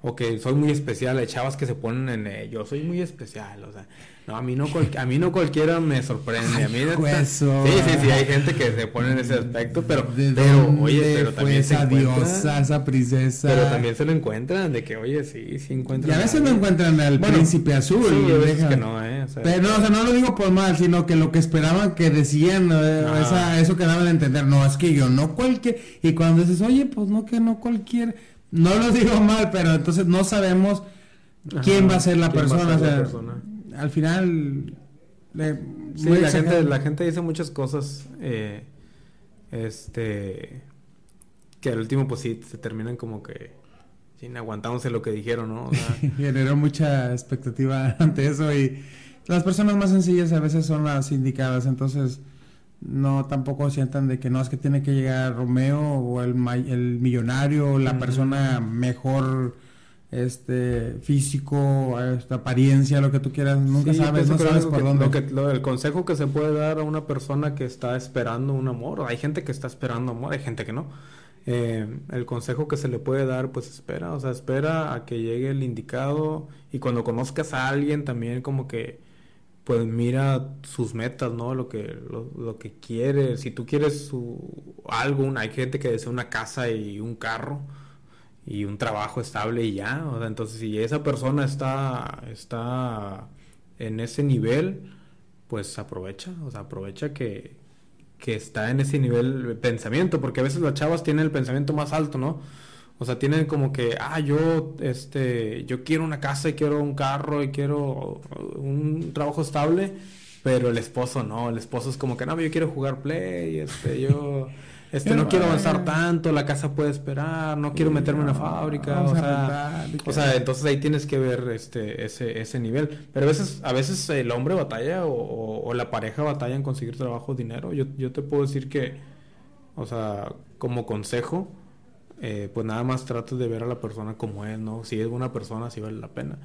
o que soy muy especial, hay chavas que se ponen en, eh, yo soy muy especial, o sea, no, a mí no, cual- a mí no cualquiera me sorprende, a mí <laughs>
Hueso.
Sí, sí, sí, hay gente que se pone en ese aspecto, pero,
¿de
pero oye, pero también se
esa
encuentran-
diosa, esa princesa?
Pero también se lo encuentran, de que, oye, sí, sí encuentran.
Y a veces no encuentran al
Bueno,
príncipe azul.
Sí, hay veces que no, ¿eh? O sea,
Pero no, o sea, no lo digo por mal, sino que lo que esperaban que decían, eh, esa, eso que daban a entender, no, es que yo no cualquier, y cuando dices, oye, pues no, que no cualquier, no lo digo mal, pero entonces no sabemos
Ajá,
quién va a ser la
a
persona,
ser
o
la
sea,
persona.
al final, le-
Sí,
muy
la
exagerado.
gente, la gente dice muchas cosas, eh, este, que al último pues sí, se terminan como que sin aguantándose lo que dijeron, ¿no? O sea, <laughs>
generó mucha expectativa <laughs> ante eso y las personas más sencillas a veces son las indicadas, entonces no tampoco sientan de que no es que tiene que llegar Romeo o el, el millonario o la persona mejor este físico, esta apariencia, lo que tú quieras, nunca
Sí,
sabes, no sabes por
que-
dónde.
Lo que, lo- el consejo que se puede dar a una persona que está esperando un amor, hay gente que está esperando amor, hay gente que no. Eh, el consejo que se le puede dar, pues espera, o sea, espera a que llegue el indicado y cuando conozcas a alguien también como que, pues mira sus metas, ¿no? Lo que, lo, lo que quiere. Si tú quieres su, algo, hay gente que desea una casa y un carro y un trabajo estable y ya. O sea, entonces si esa persona está, está en ese nivel, pues aprovecha, o sea, aprovecha que, que está en ese nivel de pensamiento, porque a veces las chavas tienen el pensamiento más alto, ¿no? O sea, tienen como que, ah, yo, este, yo quiero una casa y quiero un carro y quiero un trabajo estable, pero el esposo no, el esposo es como que, no, yo quiero jugar play, este, yo, <laughs> este, no quiero avanzar tanto, la casa puede esperar, no quiero meterme en una fábrica, o sea, o sea, entonces ahí tienes que ver este, ese, ese nivel. Pero a veces, a veces el hombre batalla o, o- o la pareja batalla en conseguir trabajo, dinero. Yo, yo te puedo decir que, o sea, como consejo, eh, pues nada más trates de ver a la persona como es, ¿no? Si es buena persona, si vale la pena.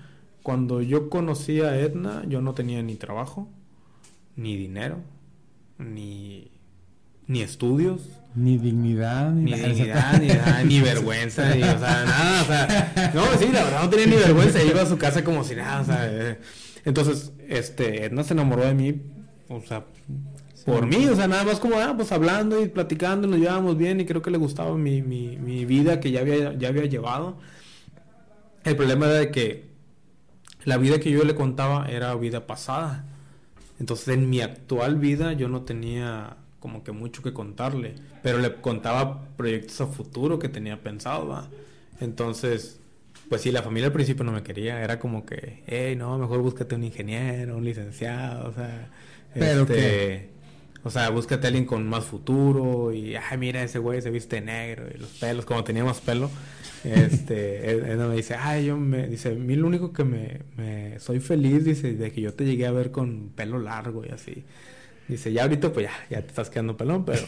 Cuando yo conocí a Edna, yo no tenía ni trabajo, ni dinero, ni, ni estudios,
Ni dignidad, ni,
ni dignidad, ni, nada, ni <laughs> vergüenza, ni, o sea, nada, o sea, no, sí, la verdad no tenía ni vergüenza, iba a su casa como si nada, o sea, eh, entonces, este, Edna se enamoró de mí, o sea, por mí, o sea, nada más como, ah, pues hablando y platicando, nos llevábamos bien y creo que le gustaba mi, mi, mi vida que ya había, ya había llevado. El problema era de que la vida que yo le contaba era vida pasada. Entonces en mi actual vida yo no tenía como que mucho que contarle, pero le contaba proyectos a futuro que tenía pensado. ¿va? Entonces, pues sí, la familia al principio no me quería, era como que, hey, no, mejor búscate un ingeniero, un licenciado, o sea,
¿Pero
este,
qué?
O sea, búscate a alguien con más futuro y, ay, mira, ese güey se viste negro y los pelos, como tenía más pelo. Este, <laughs> él, él me dice, ay, yo me, dice, a mí lo único que me, me, soy feliz, dice, de que yo te llegué a ver con pelo largo y así. Dice, ya ahorita pues ya, ya te estás quedando pelón, pero...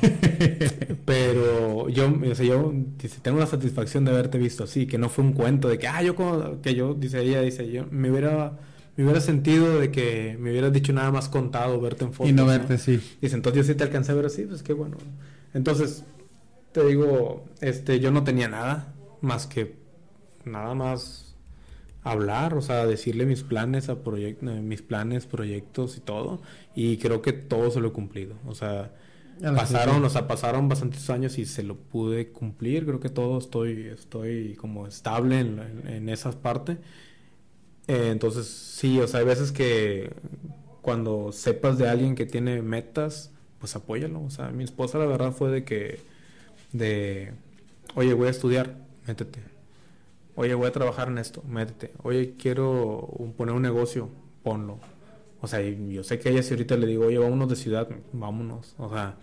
<laughs> pero yo, o sea, yo, dice, tengo la satisfacción de haberte visto así, que no fue un cuento de que, ah, yo como, que yo, dice ella, dice, yo me hubiera, me hubiera sentido de que me hubieras dicho nada más contado, verte en fotos.
Y no verte, sí.
Dice, entonces yo sí te alcancé a ver así, pues qué bueno. Entonces, te digo, este, yo no tenía nada más que, nada más hablar, o sea, decirle mis planes a proyectos, mis planes, proyectos y todo, y creo que todo se lo he cumplido, o sea, pasaron, o sea, pasaron bastantes años y se lo pude cumplir, creo que todo estoy, estoy como estable en, en, esa parte, eh, entonces sí, o sea, hay veces que cuando sepas de alguien que tiene metas, pues apóyalo, o sea, mi esposa la verdad fue de que, de, oye, voy a estudiar, métete, Oye, voy a trabajar en esto, métete. Oye, quiero poner un negocio, ponlo. O sea, yo sé que ella si ahorita le digo, oye, vámonos de ciudad, vámonos. O sea,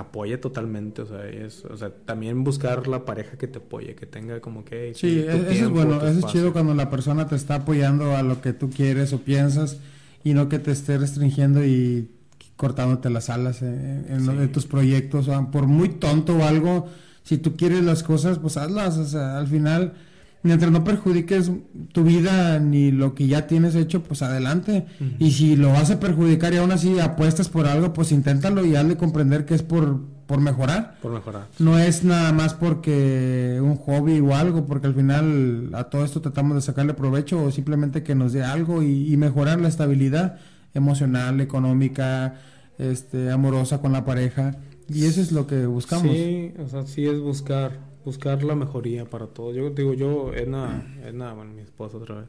apoya totalmente. O sea, es, o sea, también buscar la pareja que te apoye, que tenga como que...
Sí, eso es bueno, eso es chido cuando la persona te está apoyando a lo que tú quieres o piensas y no que te esté restringiendo y cortándote las alas en, tus proyectos. O sea, por muy tonto o algo, si tú quieres las cosas, pues hazlas. O sea, al final mientras no perjudiques tu vida ni lo que ya tienes hecho, pues adelante. Y si lo vas a perjudicar y aún así apuestas por algo, pues inténtalo y hazle comprender que es por, por mejorar.
Por mejorar.
No es nada más porque un hobby o algo, porque al final a todo esto tratamos de sacarle provecho o simplemente que nos dé algo y, y mejorar la estabilidad emocional, económica, este, amorosa con la pareja. Y eso es lo que buscamos.
Sí, o sea, sí es buscar buscar la mejoría para todo. Yo digo, yo, Edna, Edna bueno, mi esposa otra vez.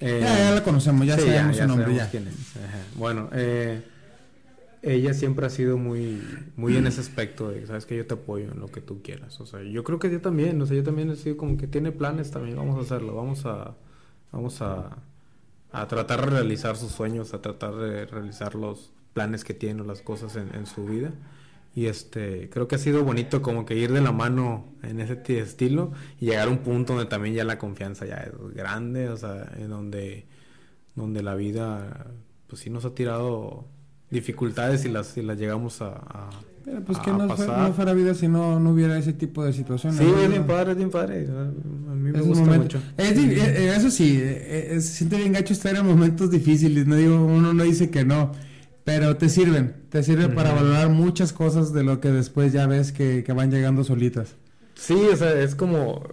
Eh, ya, ya la conocemos, ya sabemos su nombre. Ya.
Quién es. Bueno, eh, ella siempre ha sido muy, muy en ese aspecto de, sabes que yo te apoyo en lo que tú quieras. O sea, yo creo que yo también, o sea, yo también he sido como que tiene planes también, vamos a hacerlo, vamos a, vamos a, a tratar de realizar sus sueños, a tratar de realizar los planes que tiene, las cosas en, en su vida. Y este, creo que ha sido bonito como que ir de la mano en ese estilo y llegar a un punto donde también ya la confianza ya es grande, o sea, en donde, donde la vida, pues sí nos ha tirado dificultades y las, y las llegamos a, a
Pero pues que no, no, fuera vida si no, no hubiera ese tipo de situaciones.
Sí, es bien padre, es bien padre. A mí me gusta mucho.
Es, eh, eh, eso sí, eh, se siente bien gacho estar en momentos difíciles, no digo, uno no dice que no pero te sirven, te sirven para valorar muchas cosas de lo que después ya ves que, van llegando solitas.
Sí, o sea, es como,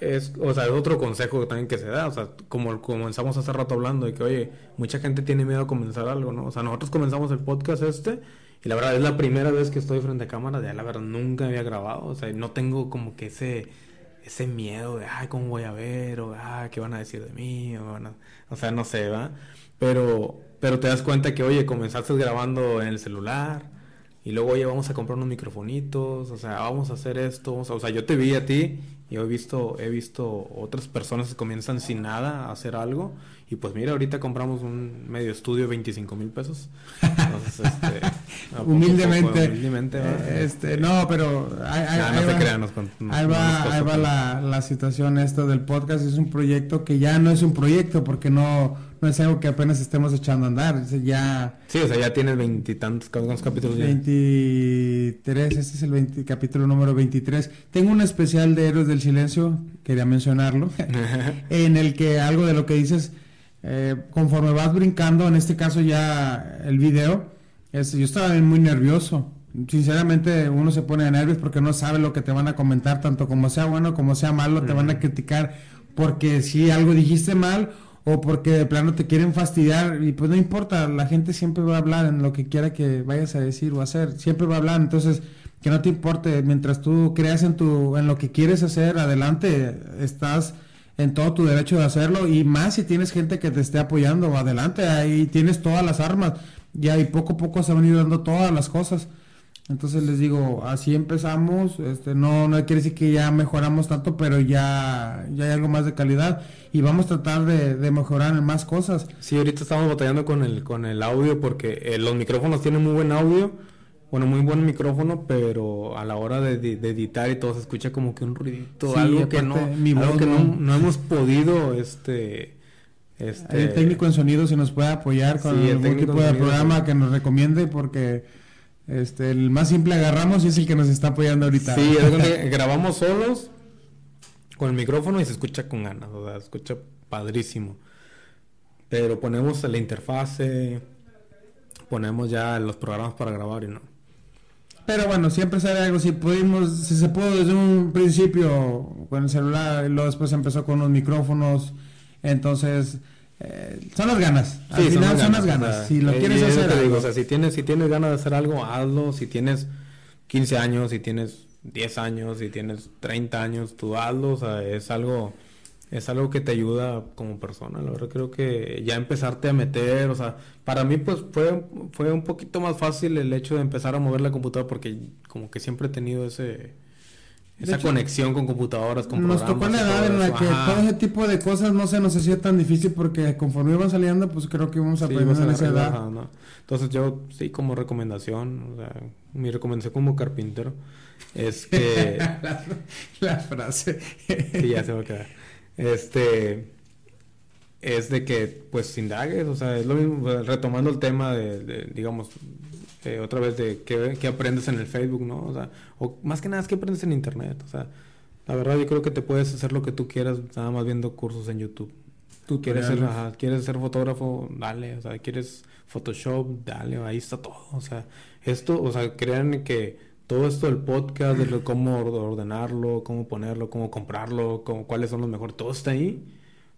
es, o sea, es otro consejo también que se da, o sea, como comenzamos hace rato hablando de que, oye, mucha gente tiene miedo a comenzar algo, ¿no? O sea, nosotros comenzamos el podcast este y la verdad es la primera vez que estoy frente a cámara, ya la verdad nunca había grabado, o sea, no tengo como que ese ese miedo de, ay, ¿cómo voy a ver? O, ay, ¿qué van a decir de mí? O, o sea, no sé, ¿va? Pero pero te das cuenta que, oye, comenzaste grabando en el celular y luego, oye, vamos a comprar unos microfonitos, o sea, vamos a hacer esto, o sea, yo te vi a ti y he visto, he visto otras personas que comienzan sin nada a hacer algo y pues mira, ahorita compramos un medio estudio 25 mil pesos. Entonces,
este, <laughs> humildemente. humildemente este, no, pero ahí, va, ahí va la, la situación esto del podcast. Es un proyecto que ya no es un proyecto porque no no es algo que apenas estemos echando a andar. Ya...
Sí, o sea, ya tienes veintitantos capítulos.
23, este es el capítulo número 23. Tengo un especial de Héroes del Silencio, quería mencionarlo, <laughs> <laughs> en el que algo de lo que dices, eh, conforme vas brincando, en este caso ya el video, es, yo estaba muy nervioso. Sinceramente uno se pone de nervios porque no sabe lo que te van a comentar, tanto como sea bueno como sea malo, te van a criticar porque si algo dijiste mal o porque de plano te quieren fastidiar y pues no importa, la gente siempre va a hablar en lo que quiera que vayas a decir o hacer, siempre va a hablar, entonces que no te importe, mientras tú creas en tu en lo que quieres hacer, adelante, estás en todo tu derecho de hacerlo y más si tienes gente que te esté apoyando, adelante, ahí tienes todas las armas, y ahí poco a poco se van a dando todas las cosas. Entonces les digo, así empezamos, este, no, no quiere decir que ya mejoramos tanto, pero ya, ya hay algo más de calidad y vamos a tratar de, mejorar en más cosas.
Sí, ahorita estamos batallando con el, con el audio porque eh, los micrófonos tienen muy buen audio, bueno, muy buen micrófono, pero a la hora de, editar y todo se escucha como que un ruidito, algo que, no, algo que no, no hemos podido, este Este,
El técnico en sonido si nos puede apoyar con
Sí, el
algún tipo de
sonido,
programa que nos recomiende porque este el más simple agarramos y es el que nos está apoyando ahorita.
Sí, que grabamos solos con el micrófono y se escucha con ganas, o sea, se escucha padrísimo. Pero ponemos la interfase, ponemos ya los programas para grabar y no.
Pero bueno, siempre sale algo. Si pudimos, si se pudo desde un principio con el celular, y luego después empezó con los micrófonos. Entonces, eh, son las ganas. Al
Sí,
final son las ganas.
sea,
si lo quieres hacer,
que digo,
algo.
o sea, si tienes, si tienes ganas de hacer algo, hazlo. Si tienes 15 años, si tienes 10 años, si tienes 30 años, tú hazlo. O sea, es algo, es algo que te ayuda como persona. La verdad creo que ya empezarte a meter, o sea, para mí pues fue, fue un poquito más fácil el hecho de empezar a mover la computadora porque como que siempre he tenido ese... Esa
hecho,
conexión con computadoras, con
nos tocó
y
edad en la que
Ajá.
todo ese tipo de cosas no se nos hacía tan difícil porque conforme iban saliendo, pues creo que íbamos
Sí,
aprendiendo en
vas a
esa edad.
ajá, ¿no? Entonces yo sí como recomendación, o sea, mi recomendación como carpintero es que
la, <laughs> la frase.
sí, ya se va a quedar. Este es de que pues indagues, o sea, es lo mismo, retomando el tema de, de, digamos, eh, otra vez de qué, qué aprendes en el Facebook, ¿no? O sea, o más que nada es que aprendes en internet, o sea, la verdad yo creo que te puedes hacer lo que tú quieras, nada más viendo cursos en YouTube. Tú quieres ser, ajá, quieres ser fotógrafo, dale, o sea, quieres Photoshop, dale, ahí está todo, o sea, esto, o sea, crean que todo esto del podcast, de lo- cómo or- ordenarlo, cómo ponerlo, cómo comprarlo, cómo, cuáles son los mejores, todo está ahí,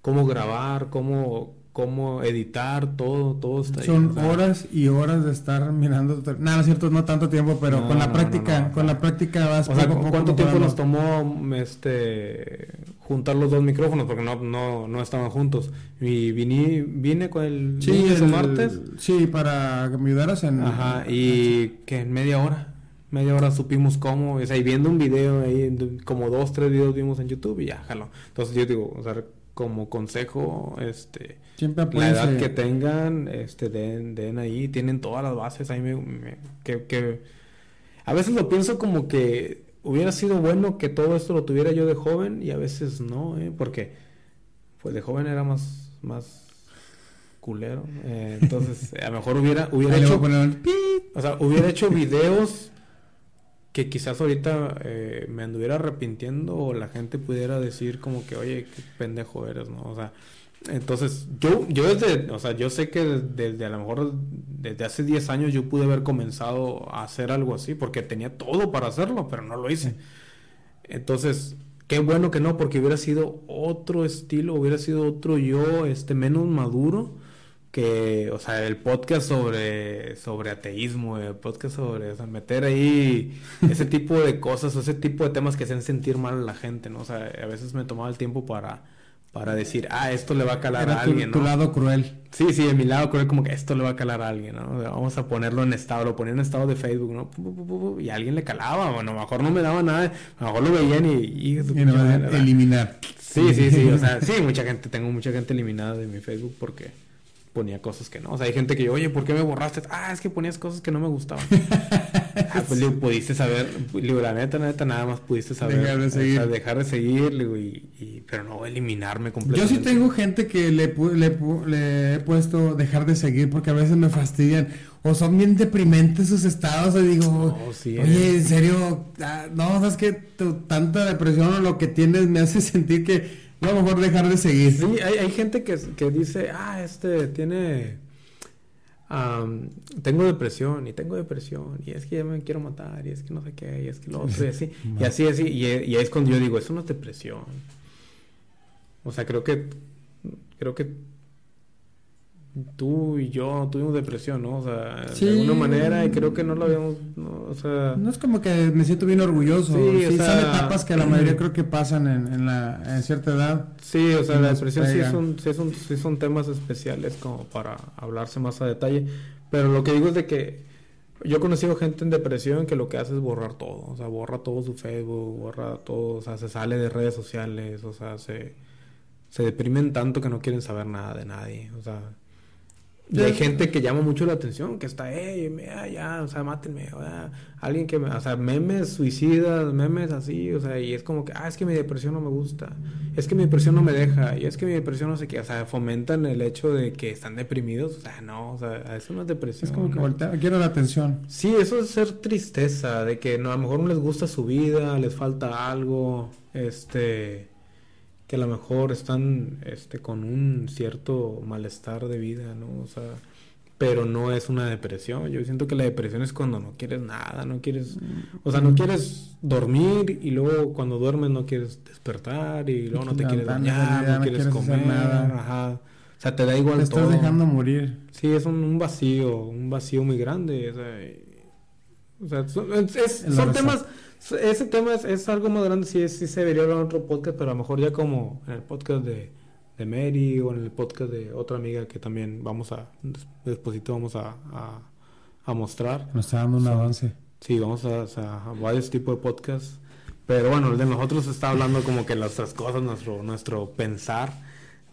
cómo grabar, cómo, cómo editar, todo, todo está ahí.
Son horas y horas de estar mirando. Nada, no es cierto, no tanto tiempo, pero
No,
con la
no,
práctica,
no,
con la práctica vas
O
poco
¿cuánto tiempo nos tomó este juntar los dos micrófonos? Porque no, no, no estaban juntos. Y vine, vine con el
Sí,
lunes
el-
martes.
Sí, para que me ayudaras en.
Ajá, y que en media hora. Media hora supimos cómo, o sea, y viendo un video ahí, como dos, tres videos vimos en YouTube y ya, jalo. Entonces yo digo, o sea, como consejo, este,
Siempre
la edad que tengan, este, den, den ahí, tienen todas las bases, ahí me, me- que, que, a veces lo pienso como que hubiera sido bueno que todo esto lo tuviera yo de joven y a veces no, ¿eh? Porque, pues de joven era más, más culero, eh, entonces a lo mejor hubiera, hecho o sea, hubiera hecho videos que quizás ahorita eh, me anduviera arrepintiendo o la gente pudiera decir como que, oye, qué pendejo eres, ¿no? O sea, entonces yo, yo desde, o sea, yo sé que desde, desde a lo mejor desde hace 10 años yo pude haber comenzado a hacer algo así porque tenía todo para hacerlo, pero no lo hice. Entonces, qué bueno que no, porque hubiera sido otro estilo, hubiera sido otro yo, este, menos maduro que, o sea, el podcast sobre, sobre ateísmo, el podcast sobre, o sea, meter ahí <laughs> ese tipo de cosas, o ese tipo de temas que hacen sentir mal a la gente, ¿no? O sea, a veces me tomaba el tiempo para, para decir, ah, esto le va a calar
Era
a
tu,
alguien,
tu
¿no?
lado cruel.
Sí, sí, de mi lado creo como que esto le va a calar a alguien, ¿no? O sea, Vamos a ponerlo en estado, lo ponía en estado de Facebook, ¿no? Y a alguien le calaba, bueno, a lo mejor no me daba nada, a lo mejor lo veían y... y
Y no, eliminar.
Sí, sí, sí, o sea, <laughs> sí, mucha gente, tengo mucha gente eliminada de mi Facebook porque ponía cosas que no. O sea, hay gente que yo, oye, ¿por qué me borraste? Ah, es que ponías cosas que no me gustaban. <laughs> ah, pues le pudiste saber, le digo, la neta, la neta, nada más pudiste saber.
Dejar de
o sea,
seguir.
dejar de seguir, digo, y, y- pero no eliminarme
Yo
completamente.
sí tengo gente que le, pu- le, pu- le he puesto dejar de seguir porque a veces me fastidian. O son bien deprimentes sus estados. Y digo,
No, sí,
oye, en serio, ah, no, sabes que tanta depresión o lo que tienes me hace <laughs> sentir que no, mejor dejar de seguir.
Sí, hay, hay gente que, que dice, ah, este tiene. am, tengo depresión y tengo depresión y es que ya me quiero matar y es que no sé qué y es que lo otro y así <laughs> y así así y, y ahí es cuando yo digo eso no es depresión o sea creo que creo que tú y yo tuvimos depresión no o sea
Sí.
de alguna manera y creo que no lo habíamos no, o sea
No es como que me siento bien orgulloso.
Sí,
Sí,
o
son
sea,
etapas que la mayoría creo que pasan en, en la, en cierta edad.
Sí, o sea, la depresión sí son, sí, son, sí son temas especiales como para hablarse más a detalle. Pero lo que digo es de que yo he conocido gente en depresión que lo que hace es borrar todo. O sea, borra todo su Facebook, borra todo, o sea, se sale de redes sociales, o sea, se, se deprimen tanto que no quieren saber nada de nadie. O sea, Y hay gente que llama mucho la atención, que está, hey, mira, ya, o sea, mátenme, o sea, alguien que, me, o sea, memes suicidas, memes así, o sea, y es como que, ah, es que mi depresión no me gusta, es que mi depresión no me deja, y es que mi depresión no sé qué, o sea, fomentan el hecho de que están deprimidos, o sea, no, o sea, eso no es depresión.
Es como que voltea, quiero la atención.
Sí, eso es ser tristeza, de que no, a lo mejor no les gusta su vida, les falta algo, este que a lo mejor están este, con un cierto malestar de vida, ¿no? O sea, pero no es una depresión. Yo siento que la depresión es cuando no quieres nada, no quieres, o sea, no quieres dormir y luego cuando duermes no quieres despertar y luego no te quieres bañar, no, quieres, comer, nada. Ajá. O sea, te da igual
te estás dejando morir.
Sí, es un, vacío, un vacío muy grande. O sea, son, son temas ese tema es, es, algo más grande, sí, sí se debería hablar en otro podcast, pero a lo mejor ya como en el podcast de, de Mary o en el podcast de otra amiga que también vamos a, después vamos a, a, mostrar.
Nos está dando un avance.
Sí, vamos a, a, varios tipos de podcasts. Pero bueno, el de nosotros está hablando como que nuestras cosas, nuestro, nuestro pensar.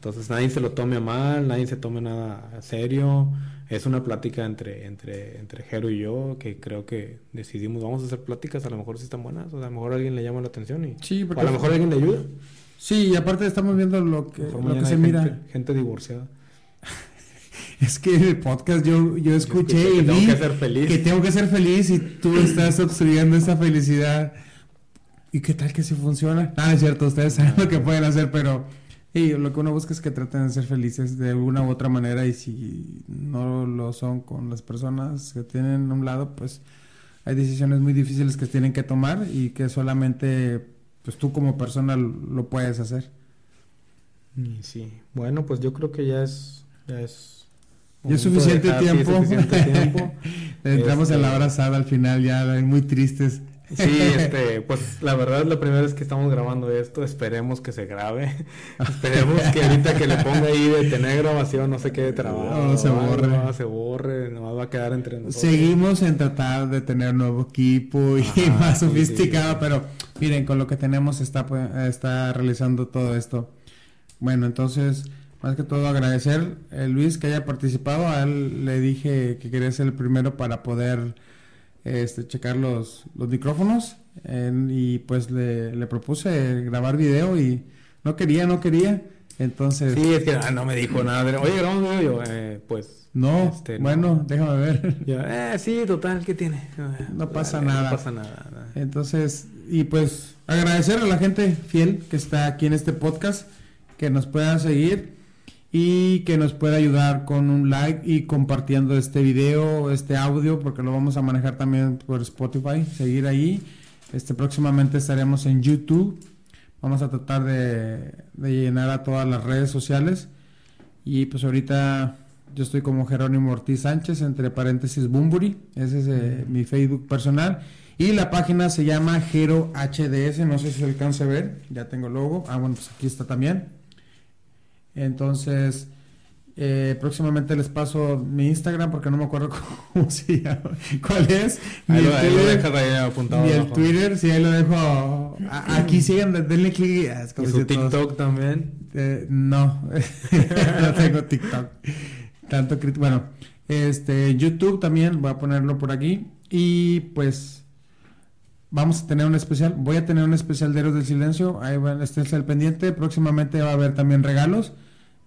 Entonces nadie se lo tome a mal, nadie se tome nada serio es una plática entre, entre, entre Jero y yo que creo que decidimos, vamos a hacer pláticas, a lo mejor si están buenas, o a lo mejor alguien le llama la atención y
sí,
a lo mejor alguien le ayuda.
Sí, y aparte estamos viendo lo que, lo que se mira.
Gente divorciada. <laughs>
es que en el podcast yo, yo escuché, y que tengo que ser feliz. Que tengo que ser feliz y tú <laughs> estás obstruyendo esa felicidad. ¿Y qué tal que si funciona? Ah, es cierto, ustedes saben lo que pueden hacer, pero y lo que uno busca es que traten de ser felices de una u otra manera y si no lo son con las personas que tienen a un lado, pues hay decisiones muy difíciles que tienen que tomar y que solamente pues tú como persona lo puedes hacer.
Sí, bueno, pues yo creo que ya es ya es
ya es suficiente tiempo. <laughs> Entramos en la hora este asada al final, ya muy tristes.
Sí, <laughs> este, pues la verdad la primera vez que estamos grabando esto, esperemos que se grabe. <laughs> esperemos que ahorita que le ponga ahí de tener grabación no se quede trabado.
No, se borre.
No, se borre, no va a quedar entre nosotros.
Seguimos en tratar de tener nuevo equipo y <laughs> más sofisticado, pero miren, con lo que tenemos está, pues, está realizando todo esto. Bueno, entonces, más que todo agradecer a eh, Luis que haya participado. A él le dije que quería ser el primero para poder este, checar los, los micrófonos y pues le, propuse grabar video y no quería, no quería. Entonces...
Sí, es que ah, no me dijo nada. Oye, grabamos video yo, eh, pues...
No, este, bueno, déjame ver. <laughs>
eh, sí, total, ¿qué tiene?
No pasa nada.
No pasa nada.
Entonces, y pues agradecer a la gente fiel que está aquí en este podcast, que nos puedan seguir y que nos pueda ayudar con un like y compartiendo este video, este audio, porque lo vamos a manejar también por Spotify, seguir ahí. Este próximamente estaremos en YouTube. Vamos a tratar de, llenar a todas las redes sociales. Y pues ahorita yo estoy como Jerónimo Ortiz Sánchez, entre paréntesis Bumburi. Ese es eh, mi Facebook personal. Y la página se llama Jero HDS. No sé si se a ver. Ya tengo logo. Ah, bueno, pues aquí está también. Entonces, eh, próximamente les paso mi Instagram porque no me acuerdo <laughs> cómo se llama. ¿Cuál es?
Ahí lo, Twitter, ahí apuntado.
Ni el Twitter, sí, ahí lo dejo. aquí siguen, denle clic.
¿Y su TikTok también?
Eh, no, <laughs> no tengo TikTok. Tanto Bueno, este, YouTube también, voy a ponerlo por aquí. Y pues vamos a tener un especial. Voy a tener un especial de Héroes del Silencio. Ahí va, esténse el pendiente. Próximamente va a haber también regalos.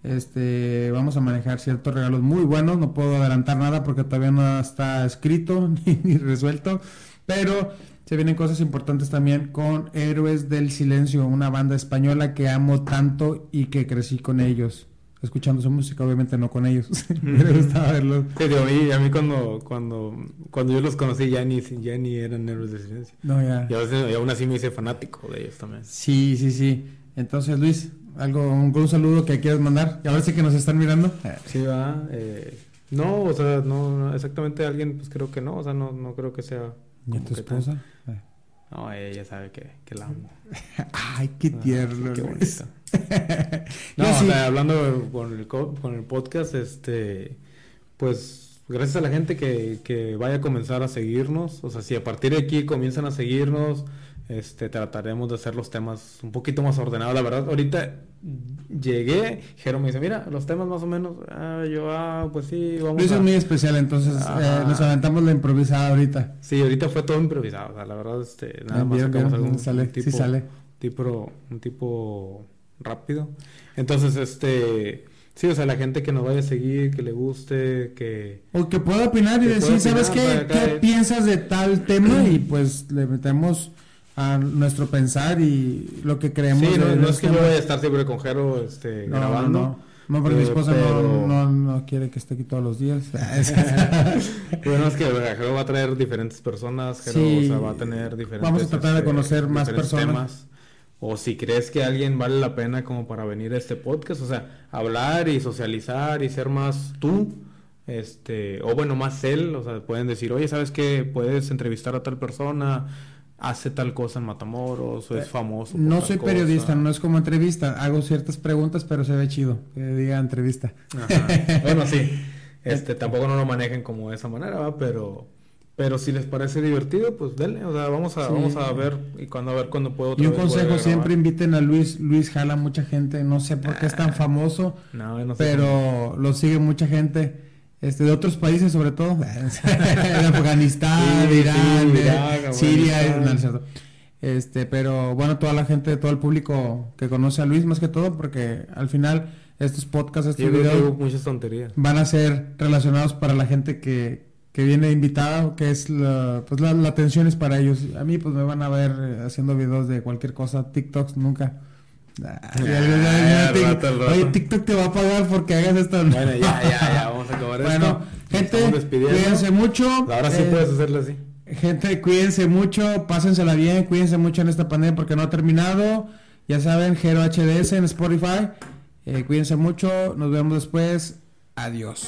Este, vamos a manejar ciertos regalos muy buenos. No puedo adelantar nada porque todavía no está escrito <laughs> ni, resuelto. Pero se vienen cosas importantes también con Héroes del Silencio, una banda española que amo tanto y que crecí con ellos. Escuchando su música, obviamente no con ellos. <laughs> Me gustaba verlos.
Sí, a mí cuando, cuando, cuando yo los conocí ya ni, ya ni eran héroes del silencio.
No, ya.
Y, aún así me hice fanático de ellos también.
Sí, sí, sí. Entonces, Luis, algo, un, un saludo que quieras mandar. Y ahora sí que nos están mirando.
Sí, va. Eh, no, o sea, no, exactamente alguien, pues creo que no. O sea, no, no creo que sea.
¿Y tu esposa?
No, ella sabe que, que la amo. <laughs>
Ay, qué ah, tierno. qué bonito. <laughs>
no, o sea, hablando con el, con el podcast, este, pues gracias a la gente que, que vaya a comenzar a seguirnos. O sea, si a partir de aquí comienzan a seguirnos, este, trataremos de hacer los temas un poquito más ordenados. La verdad, ahorita llegué, Jero me dice, mira, los temas más o menos, ah, yo, ah, pues sí,
vamos Eso es muy especial, entonces eh, nos aventamos la improvisada ahorita.
Sí, ahorita fue todo improvisado, o sea, la verdad, este, nada más sacamos algún
sale, tipo, sí sale.
tipo, un tipo rápido. Entonces, este... Sí, o sea, la gente que nos vaya a seguir, que le guste, que...
O que pueda opinar y decir, ¿sabes qué? ¿Qué piensas de tal tema? <clears throat> y pues le metemos a nuestro pensar y lo que creemos.
Sí, no, es que yo vaya a estar siempre con Jero este, grabando.
No, no. porque mi esposa no, no, quiere que esté aquí todos los días. <laughs> <laughs>
bueno, es que Jero va a traer diferentes personas, Jero va a tener diferentes...
Vamos a tratar de este, conocer más personas.
O si crees que alguien vale la pena como para venir a este podcast, o sea, hablar y socializar y ser más tú, este, o bueno, más él, o sea, pueden decir, oye, ¿sabes qué? Puedes entrevistar a tal persona, hace tal cosa en Matamoros o es eh, famoso.
no soy periodista, no es como entrevista. Hago ciertas preguntas, pero se ve chido que diga entrevista.
bueno, sí. <laughs> Este, tampoco no lo manejen como de esa manera, pero pero si les parece divertido, pues denle, o sea, vamos a vamos a ver y cuando a ver cuándo puedo
Y un consejo, siempre inviten a Luis, Luis jala mucha gente, no sé por qué es tan ah, famoso, no, no sé pero lo sigue mucha gente este, de otros países sobre todo, <laughs> de Afganistán, Irán, Siria, Este, pero bueno, toda la gente, todo el público que conoce a Luis más que todo, porque al final estos podcasts, estos videos
muchas tonterías.
van a ser relacionados para la gente que, que viene invitada, que es la, pues la, la atención es para ellos. A mí pues me van a ver eh, haciendo videos de cualquier cosa, TikToks nunca. Oye, TikTok te va a pagar porque hagas esto.
Bueno, ya, ya, ya, vamos a acabar
bueno, gente, cuídense mucho.
Ahora sí eh, puedes hacerlo así.
Gente, cuídense mucho, pásensela bien, cuídense mucho en esta pandemia porque no ha terminado. Ya saben, Gero HDS en Spotify. Eh, cuídense mucho, nos vemos después. Adiós.